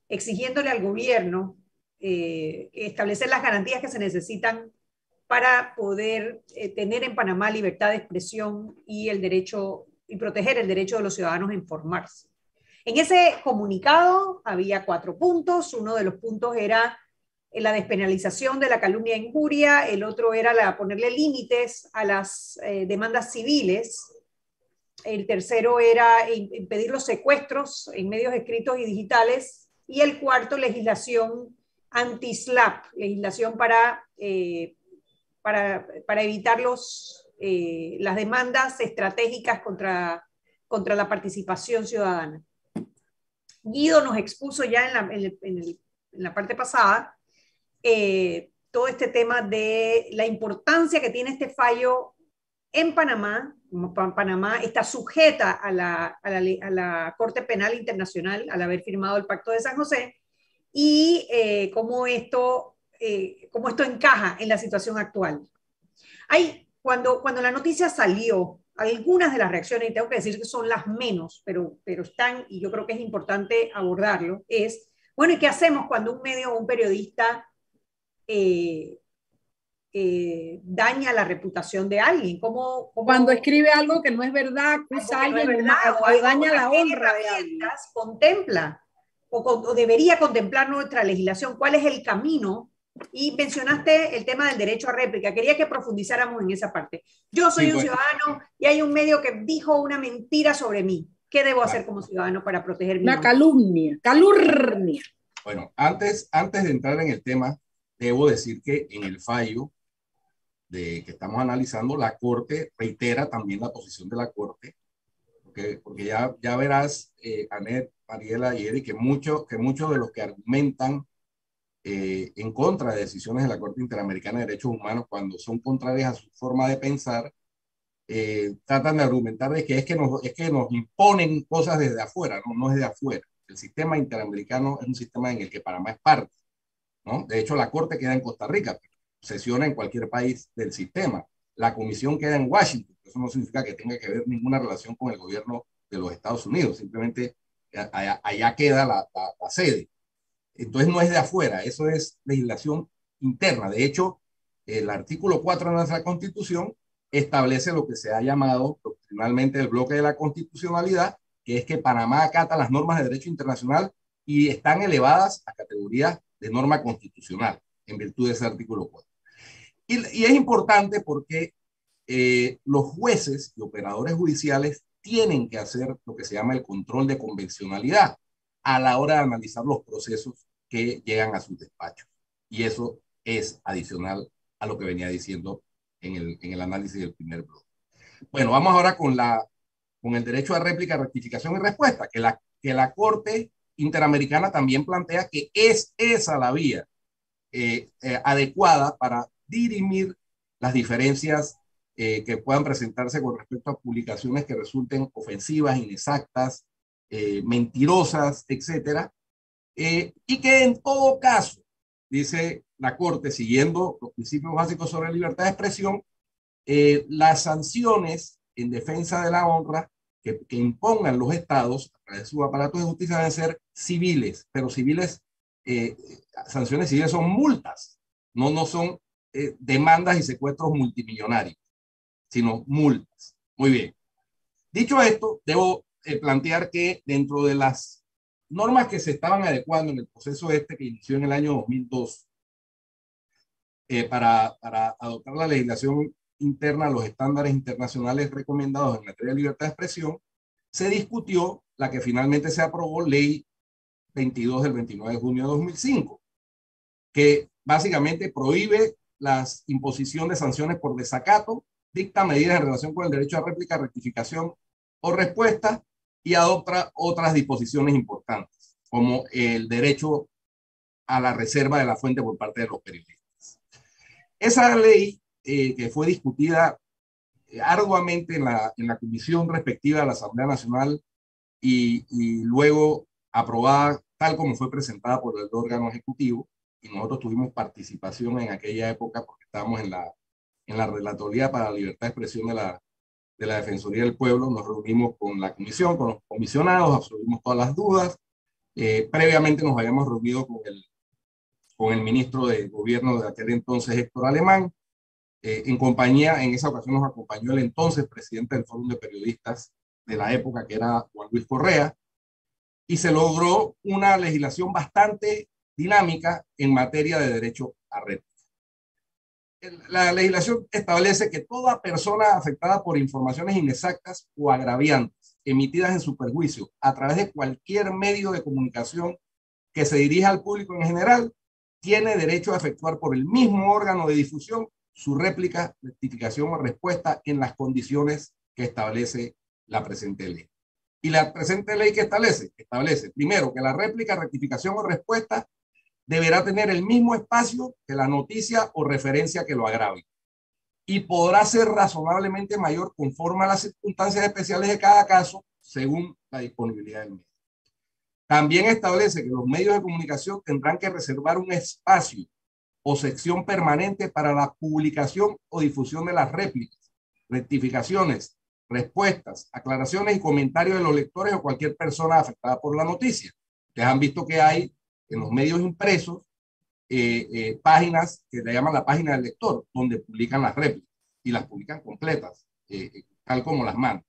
exigiéndole al gobierno eh, establecer las garantías que se necesitan para poder eh, tener en Panamá libertad de expresión y el derecho y proteger el derecho de los ciudadanos a informarse. En ese comunicado había cuatro puntos. Uno de los puntos era la despenalización de la calumnia e injuria, el otro era la, ponerle límites a las eh, demandas civiles, el tercero era impedir los secuestros en medios escritos y digitales, y el cuarto, legislación anti-SLAP, legislación para, eh, para, para, evitar los, eh, las demandas estratégicas contra, contra la participación ciudadana. Guido nos expuso ya en la, en la parte pasada eh, todo este tema de la importancia que tiene este fallo en Panamá. Panamá está sujeta a la, a la, a la Corte Penal Internacional al haber firmado el Pacto de San José y eh, cómo, esto, eh, cómo esto encaja en la situación actual. Hay, cuando, cuando la noticia salió, algunas de las reacciones, y tengo que decir que son las menos, pero, pero están, y yo creo que es importante abordarlo, es, bueno, ¿y qué hacemos cuando un medio o un periodista eh, eh, daña la reputación de alguien. Como, Cuando escribe algo que no es verdad, o, daña la honra de alguien. Contempla o, debería contemplar nuestra legislación, cuál es el camino. Y mencionaste el tema del derecho a réplica. Quería que profundizáramos en esa parte. Yo soy un ciudadano y hay un medio que dijo una mentira sobre mí. ¿Qué debo hacer como ciudadano para proteger mi Una calumnia, calurnia. Bueno, antes, antes de entrar en el tema, debo decir que en el fallo de que estamos analizando, la Corte reitera también la posición de la Corte, porque, porque ya, ya verás, eh, Anet, Mariela y Eric, que, mucho, que muchos de los que argumentan eh, en contra de decisiones de la Corte Interamericana de Derechos Humanos, cuando son contrarias a su forma de pensar, eh, tratan de argumentar de que es que, nos, es que nos imponen cosas desde afuera, no, no es de afuera. El sistema interamericano es un sistema en el que Panamá es parte de hecho, la Corte queda en Costa Rica, sesiona en cualquier país del sistema. La comisión queda en Washington, eso no significa que tenga que ver ninguna relación con el gobierno de los Estados Unidos, simplemente eh, allá, queda la, sede. Entonces no es de afuera, eso es legislación interna. De hecho, el artículo 4 de nuestra Constitución establece lo que se ha llamado doctrinalmente el bloque de la constitucionalidad, que es que Panamá acata las normas de derecho internacional y están elevadas a categorías de norma constitucional en virtud de ese artículo 4. Y, es importante porque eh, los jueces y operadores judiciales tienen que hacer lo que se llama el control de convencionalidad a la hora de analizar los procesos que llegan a sus despachos. Y eso es adicional a lo que venía diciendo en el, en el análisis del primer bloque. Bueno, vamos ahora con, la, con el derecho a réplica, rectificación y respuesta, que la, que la Corte Interamericana también plantea que es esa la vía eh, eh, adecuada para dirimir las diferencias eh, que puedan presentarse con respecto a publicaciones que resulten ofensivas, inexactas, mentirosas, etcétera, y que en todo caso, dice la Corte, siguiendo los principios básicos sobre libertad de expresión, las sanciones en defensa de la honra que, impongan los estados sus aparatos de justicia deben ser civiles, pero civiles, eh, sanciones civiles son multas, no, no son eh, demandas y secuestros multimillonarios, sino multas. Muy bien. Dicho esto, debo eh, plantear que dentro de las normas que se estaban adecuando en el proceso este que inició en el año 2002 para, para adoptar la legislación interna los estándares internacionales recomendados en materia de libertad de expresión, se discutió la que finalmente se aprobó, ley 22 del 29 de junio de 2005, que básicamente prohíbe la imposición de sanciones por desacato, dicta medidas en relación con el derecho a réplica, rectificación o respuesta y adopta otras disposiciones importantes, como el derecho a la reserva de la fuente por parte de los periodistas. Esa ley eh, que fue discutida eh, arduamente en la, en la comisión respectiva de la Asamblea Nacional y, luego aprobada tal como fue presentada por el órgano ejecutivo. Y nosotros tuvimos participación en aquella época porque estábamos en la, en la Relatoría para la Libertad de Expresión de la, de la Defensoría del Pueblo. Nos reunimos con la comisión, con los comisionados, absorbimos todas las dudas. Eh, previamente nos habíamos reunido con el, con el ministro de Gobierno de aquel entonces, Héctor Alemán, eh, en compañía, en esa ocasión nos acompañó el entonces presidente del Fórum de Periodistas de la época, que era Juan Luis Correa, y se logró una legislación bastante dinámica en materia de derecho a réplica. La legislación establece que toda persona afectada por informaciones inexactas o agraviantes emitidas en su perjuicio a través de cualquier medio de comunicación que se dirija al público en general tiene derecho a efectuar por el mismo órgano de difusión su réplica, rectificación o respuesta en las condiciones que establece la presente ley. Y la presente ley que establece, establece primero que la réplica, rectificación o respuesta deberá tener el mismo espacio que la noticia o referencia que lo agrave y podrá ser razonablemente mayor conforme a las circunstancias especiales de cada caso según la disponibilidad del medio. También establece que los medios de comunicación tendrán que reservar un espacio o sección permanente para la publicación o difusión de las réplicas, rectificaciones, respuestas, aclaraciones y comentarios de los lectores o cualquier persona afectada por la noticia. Ustedes han visto que hay en los medios impresos eh, eh, páginas que le llaman la página del lector, donde publican las réplicas y las publican completas, eh, tal como las mandan.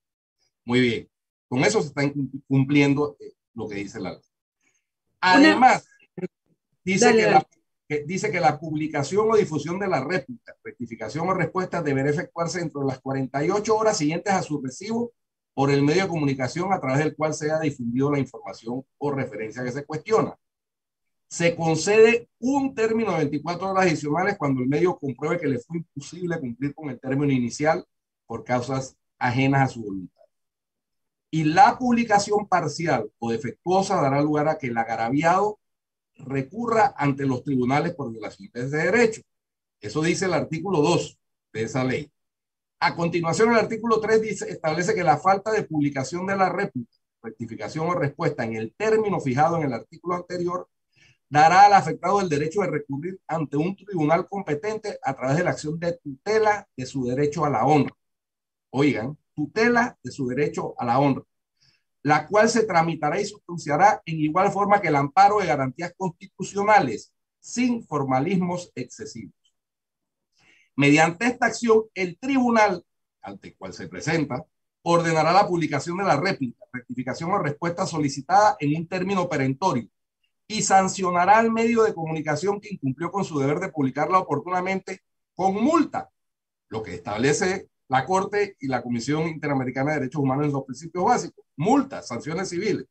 Muy bien. Con eso se está cumpliendo lo que dice la ley. Además, dice, que la, dice que la publicación o difusión de la réplica, rectificación o respuesta deberá efectuarse dentro de las 48 horas siguientes a su recibo por el medio de comunicación a través del cual sea difundido la información o referencia que se cuestiona. Se concede un término de 24 horas adicionales cuando el medio compruebe que le fue imposible cumplir con el término inicial por causas ajenas a su voluntad y la publicación parcial o defectuosa dará lugar a que el agraviado recurra ante los tribunales por violaciones de derechos. Eso dice el artículo 2 de esa ley. A continuación, el artículo 3 dice, establece que la falta de publicación de la réplica, rectificación o respuesta en el término fijado en el artículo anterior dará al afectado el derecho de recurrir ante un tribunal competente a través de la acción de tutela de su derecho a la honra. Oigan, tutela de su derecho a la honra, la cual se tramitará y sustanciará en igual forma que el amparo de garantías constitucionales, sin formalismos excesivos. Mediante esta acción, el tribunal ante el cual se presenta ordenará la publicación de la réplica, rectificación o respuesta solicitada en un término perentorio y sancionará al medio de comunicación que incumplió con su deber de publicarla oportunamente con multa, lo que establece la Corte y la Comisión Interamericana de Derechos Humanos en los principios básicos, multas, sanciones civiles,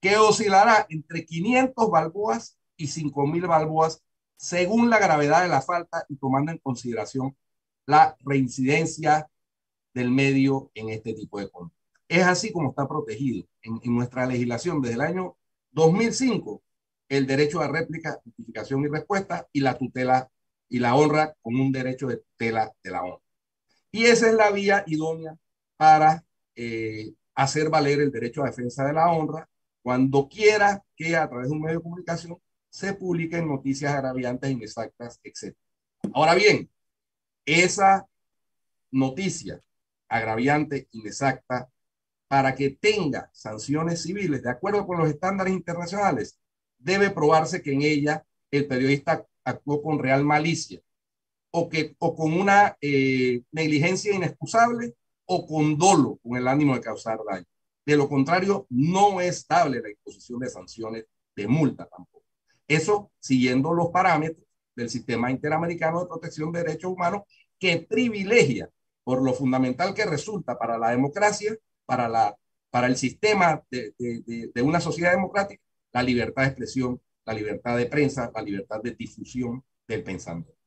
que oscilará entre 500 balboas y 5.000 balboas según la gravedad de la falta y tomando en consideración la reincidencia del medio en este tipo de conducta. Es así como está protegido en, en, nuestra legislación desde el año 2005 el derecho a réplica, justificación y respuesta y la tutela y la honra como un derecho de tutela de la honra. Y esa es la vía idónea para eh, hacer valer el derecho a defensa de la honra cuando quiera que a través de un medio de comunicación se publiquen noticias agraviantes, inexactas, etc. Ahora bien, esa noticia agraviante, inexacta, para que tenga sanciones civiles de acuerdo con los estándares internacionales, debe probarse que en ella el periodista actuó con real malicia o, que, o con una eh, negligencia inexcusable o con dolo, con el ánimo de causar daño. De lo contrario, no es estable la imposición de sanciones de multa tampoco. Eso siguiendo los parámetros del sistema interamericano de protección de derechos humanos que privilegia por lo fundamental que resulta para la democracia, para, la, para el sistema de, de, de una sociedad democrática, la libertad de expresión, la libertad de prensa, la libertad de difusión del pensamiento.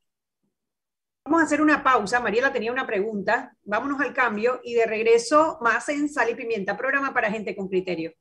Vamos a hacer una pausa. Mariela tenía una pregunta. Vámonos al cambio y de regreso más en Sal y Pimienta, programa para gente con criterio.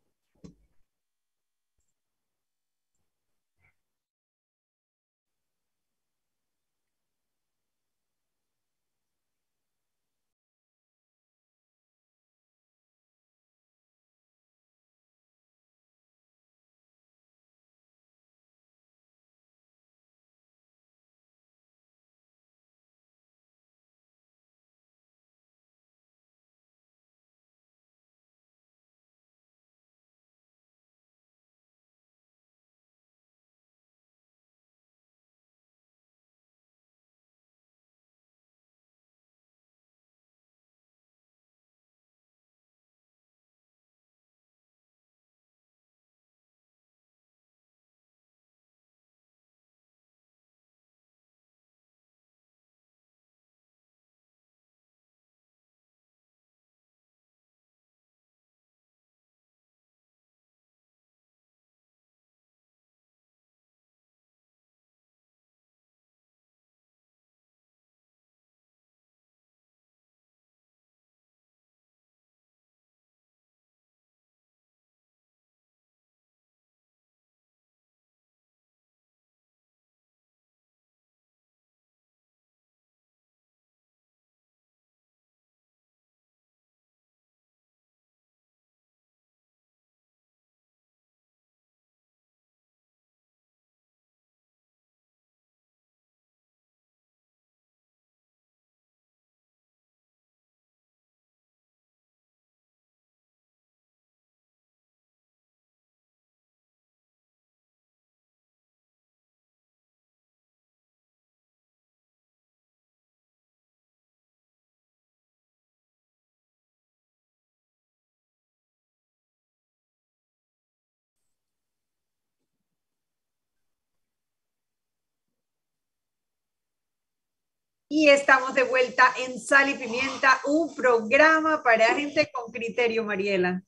Y estamos de vuelta en Sal y Pimienta, un programa para gente con criterio, Mariela.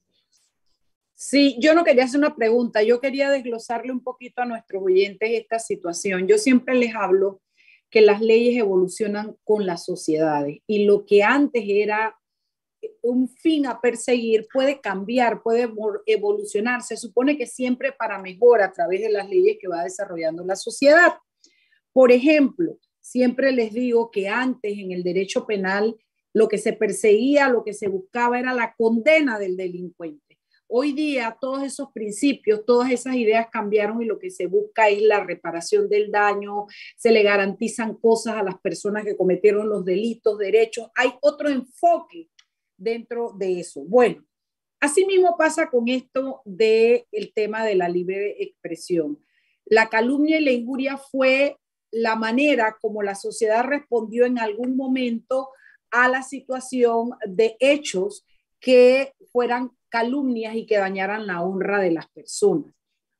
Sí, yo no quería hacer una pregunta, yo quería desglosarle un poquito a nuestros oyentes esta situación. Yo siempre les hablo que las leyes evolucionan con las sociedades y lo que antes era un fin a perseguir puede cambiar, puede evolucionar. Se supone que siempre para mejor a través de las leyes que va desarrollando la sociedad. Por ejemplo, siempre les digo que antes en el derecho penal lo que se perseguía, lo que se buscaba era la condena del delincuente. Hoy día todos esos principios, todas esas ideas cambiaron y lo que se busca es la reparación del daño, se le garantizan cosas a las personas que cometieron los delitos, derechos. Hay otro enfoque dentro de eso. Bueno, así mismo pasa con esto del el tema de la libre expresión. La calumnia y la injuria fue la manera como la sociedad respondió en algún momento a la situación de hechos que fueran calumnias y que dañaran la honra de las personas.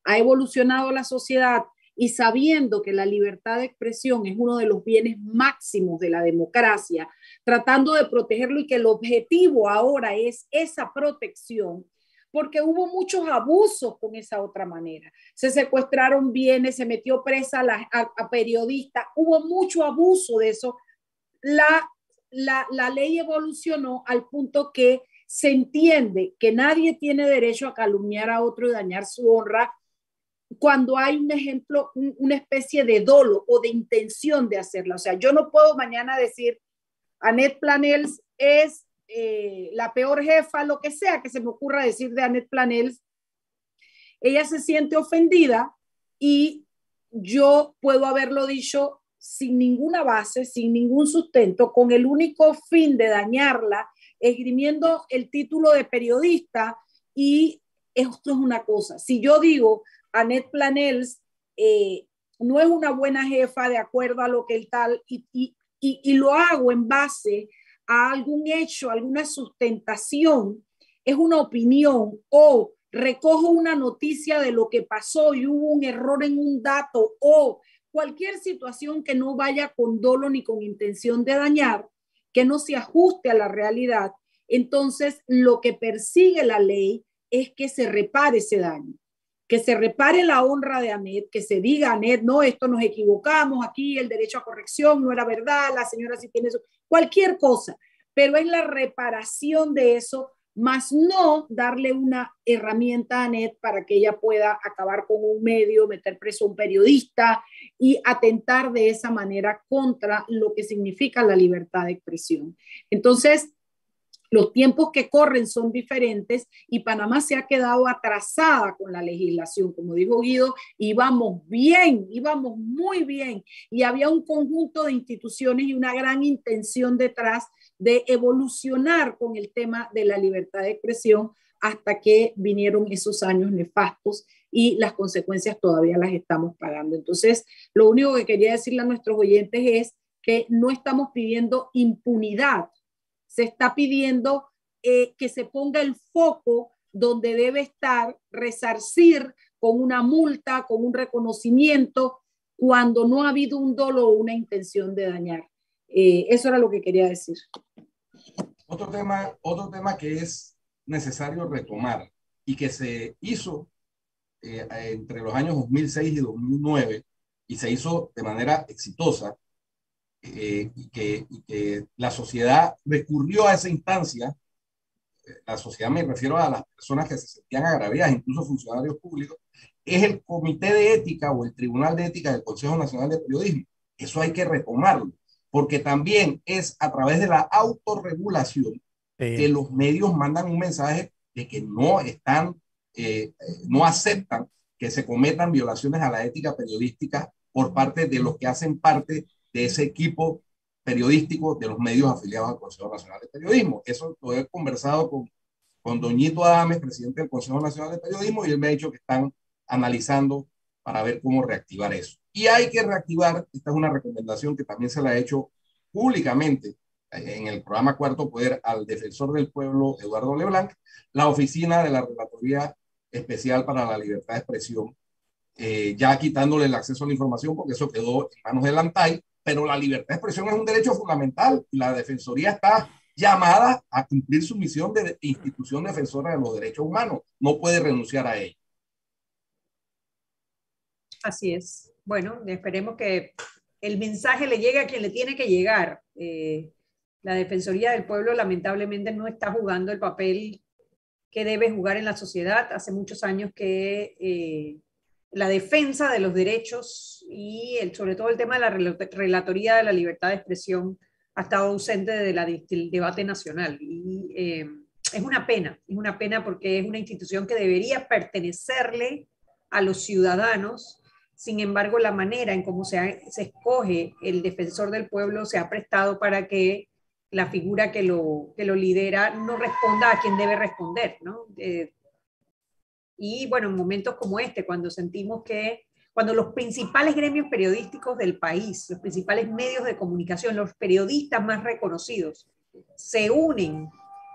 Ha evolucionado la sociedad y sabiendo que la libertad de expresión es uno de los bienes máximos de la democracia, tratando de protegerlo y que el objetivo ahora es esa protección, porque hubo muchos abusos con esa otra manera. Se secuestraron bienes, se metió presa a, periodistas, hubo mucho abuso de eso. La, la, la ley evolucionó al punto que se entiende que nadie tiene derecho a calumniar a otro y dañar su honra cuando hay un ejemplo, una especie de dolo o de intención de hacerla. O sea, yo no puedo mañana decir, Annette Planels es eh, la peor jefa, lo que sea que se me ocurra decir de Annette Planels. Ella se siente ofendida y yo puedo haberlo dicho sin ninguna base, sin ningún sustento, con el único fin de dañarla, esgrimiendo el título de periodista y esto es una cosa. Si yo digo, Annette Planels eh, no es una buena jefa de acuerdo a lo que el tal, y, y, y, lo hago en base a algún hecho, alguna sustentación, es una opinión o recojo una noticia de lo que pasó y hubo un error en un dato o cualquier situación que no vaya con dolo ni con intención de dañar, que no se ajuste a la realidad, entonces lo que persigue la ley es que se repare ese daño que se repare la honra de Anet, que se diga Anet, no, esto nos equivocamos, aquí el derecho a corrección no era verdad, la señora sí tiene eso, cualquier cosa, pero es la reparación de eso, más no darle una herramienta a Anet para que ella pueda acabar con un medio, meter preso a un periodista y atentar de esa manera contra lo que significa la libertad de expresión. Entonces, los tiempos que corren son diferentes y Panamá se ha quedado atrasada con la legislación. Como dijo Guido, íbamos bien, íbamos muy bien y había un conjunto de instituciones y una gran intención detrás de evolucionar con el tema de la libertad de expresión hasta que vinieron esos años nefastos y las consecuencias todavía las estamos pagando. Entonces, lo único que quería decirle a nuestros oyentes es que no estamos pidiendo impunidad se está pidiendo eh, que se ponga el foco donde debe estar, resarcir con una multa, con un reconocimiento, cuando no ha habido un dolo o una intención de dañar. Eh, eso era lo que quería decir. Otro tema, otro tema que es necesario retomar y que se hizo eh, entre los años 2006 y 2009 y se hizo de manera exitosa eh, y, que, la sociedad recurrió a esa instancia, eh, la sociedad me refiero a las personas que se sentían agraviadas, incluso funcionarios públicos, es el Comité de Ética o el Tribunal de Ética del Consejo Nacional de Periodismo. Eso hay que retomarlo, porque también es a través de la autorregulación que los medios mandan un mensaje de que no están, eh, no aceptan que se cometan violaciones a la ética periodística por parte de los que hacen parte de ese equipo periodístico de los medios afiliados al Consejo Nacional de Periodismo. Eso lo he conversado con, con Doñito Adames, presidente del Consejo Nacional de Periodismo, y él me ha dicho que están analizando para ver cómo reactivar eso. Y hay que reactivar, esta es una recomendación que también se la ha hecho públicamente en el programa Cuarto Poder al defensor del pueblo, Eduardo Leblanc, la oficina de la Relatoría Especial para la Libertad de Expresión, eh, ya quitándole el acceso a la información porque eso quedó en manos del ANTAI, pero la libertad de expresión es un derecho fundamental y la Defensoría está llamada a cumplir su misión de institución defensora de los derechos humanos. No puede renunciar a ella. Así es. Bueno, esperemos que el mensaje le llegue a quien le tiene que llegar. Eh, la Defensoría del Pueblo lamentablemente no está jugando el papel que debe jugar en la sociedad. Hace muchos años que eh, la defensa de los derechos y sobre todo el tema de la relatoría de la libertad de expresión ha estado ausente de del debate nacional. Y eh, es una pena, es una pena porque es una institución que debería pertenecerle a los ciudadanos. Sin embargo, la manera en cómo se, se escoge el defensor del pueblo se ha prestado para que la figura que lo, que lo lidera no responda a quien debe responder, ¿no? Eh, y bueno, en momentos como este, cuando sentimos que, cuando los principales gremios periodísticos del país, los principales medios de comunicación, los periodistas más reconocidos, se unen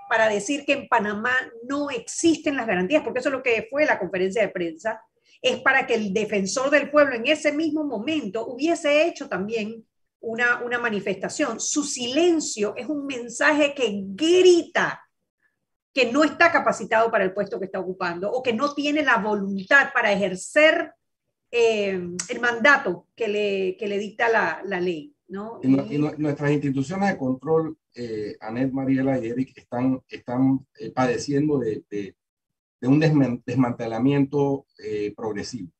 para decir que en Panamá no existen las garantías, porque eso es lo que fue la conferencia de prensa, es para que el defensor del pueblo en ese mismo momento hubiese hecho también una, una manifestación. Su silencio es un mensaje que grita que no está capacitado para el puesto que está ocupando o que no tiene la voluntad para ejercer eh, el mandato que le, que le dicta la, la ley. ¿no? Y, nuestras instituciones de control, eh, Anet, Mariela y Eric, están, están eh, padeciendo de, de, de, un desmantelamiento eh, progresivo,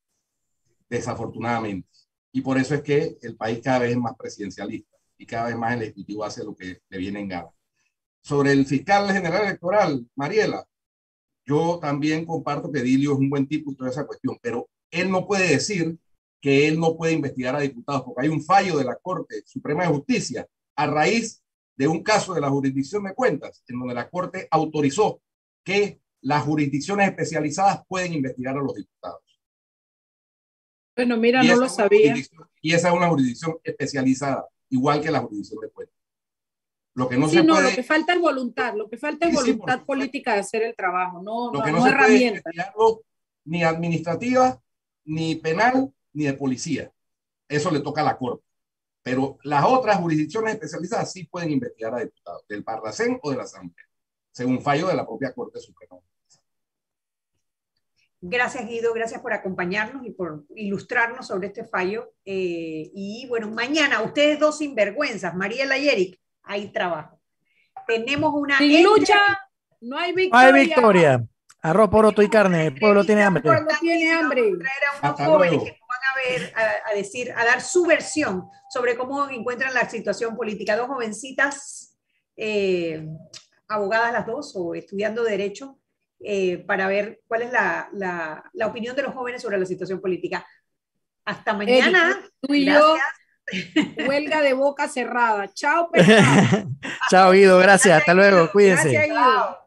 desafortunadamente. Y por eso es que el país cada vez es más presidencialista y cada vez más el Ejecutivo hace lo que le viene en gana. Sobre el fiscal general electoral, Mariela, yo también comparto que Dilio es un buen tipo y toda esa cuestión, pero él no puede decir que él no puede investigar a diputados, porque hay un fallo de la Corte Suprema de Justicia a raíz de un caso de la jurisdicción de cuentas, en donde la Corte autorizó que las jurisdicciones especializadas pueden investigar a los diputados. Bueno, mira, no lo sabía. Y esa es una jurisdicción especializada, igual que la jurisdicción de cuentas. Lo que no se no, lo que falta es voluntad, lo que falta es voluntad política de hacer el trabajo, no, lo que no, se herramientas. ni administrativa, ni penal, ni de policía. Eso le toca a la Corte. Pero las otras jurisdicciones especializadas sí pueden investigar a diputados, del Parlacén o de la Asamblea, según fallo de la propia Corte Suprema. Gracias Guido, gracias por acompañarnos y por ilustrarnos sobre este fallo. Eh, y bueno, mañana ustedes dos sinvergüenzas, Mariela y Eric, hay trabajo. Tenemos una... Sin lucha, no hay victoria. No hay victoria. Arroz, poroto y carne, el pueblo tiene hambre. El pueblo tiene hambre. Traer a unos jóvenes que nos van a ver, a, decir, a dar su versión sobre cómo encuentran la situación política. Dos jovencitas, eh, abogadas las dos o estudiando Derecho, eh, para ver cuál es la, la, la, opinión de los jóvenes sobre la situación política. Hasta mañana. tú y yo, huelga de boca cerrada. Chao, Chao, Guido. Gracias. Hasta luego. Cuídense. Gracias, Guido.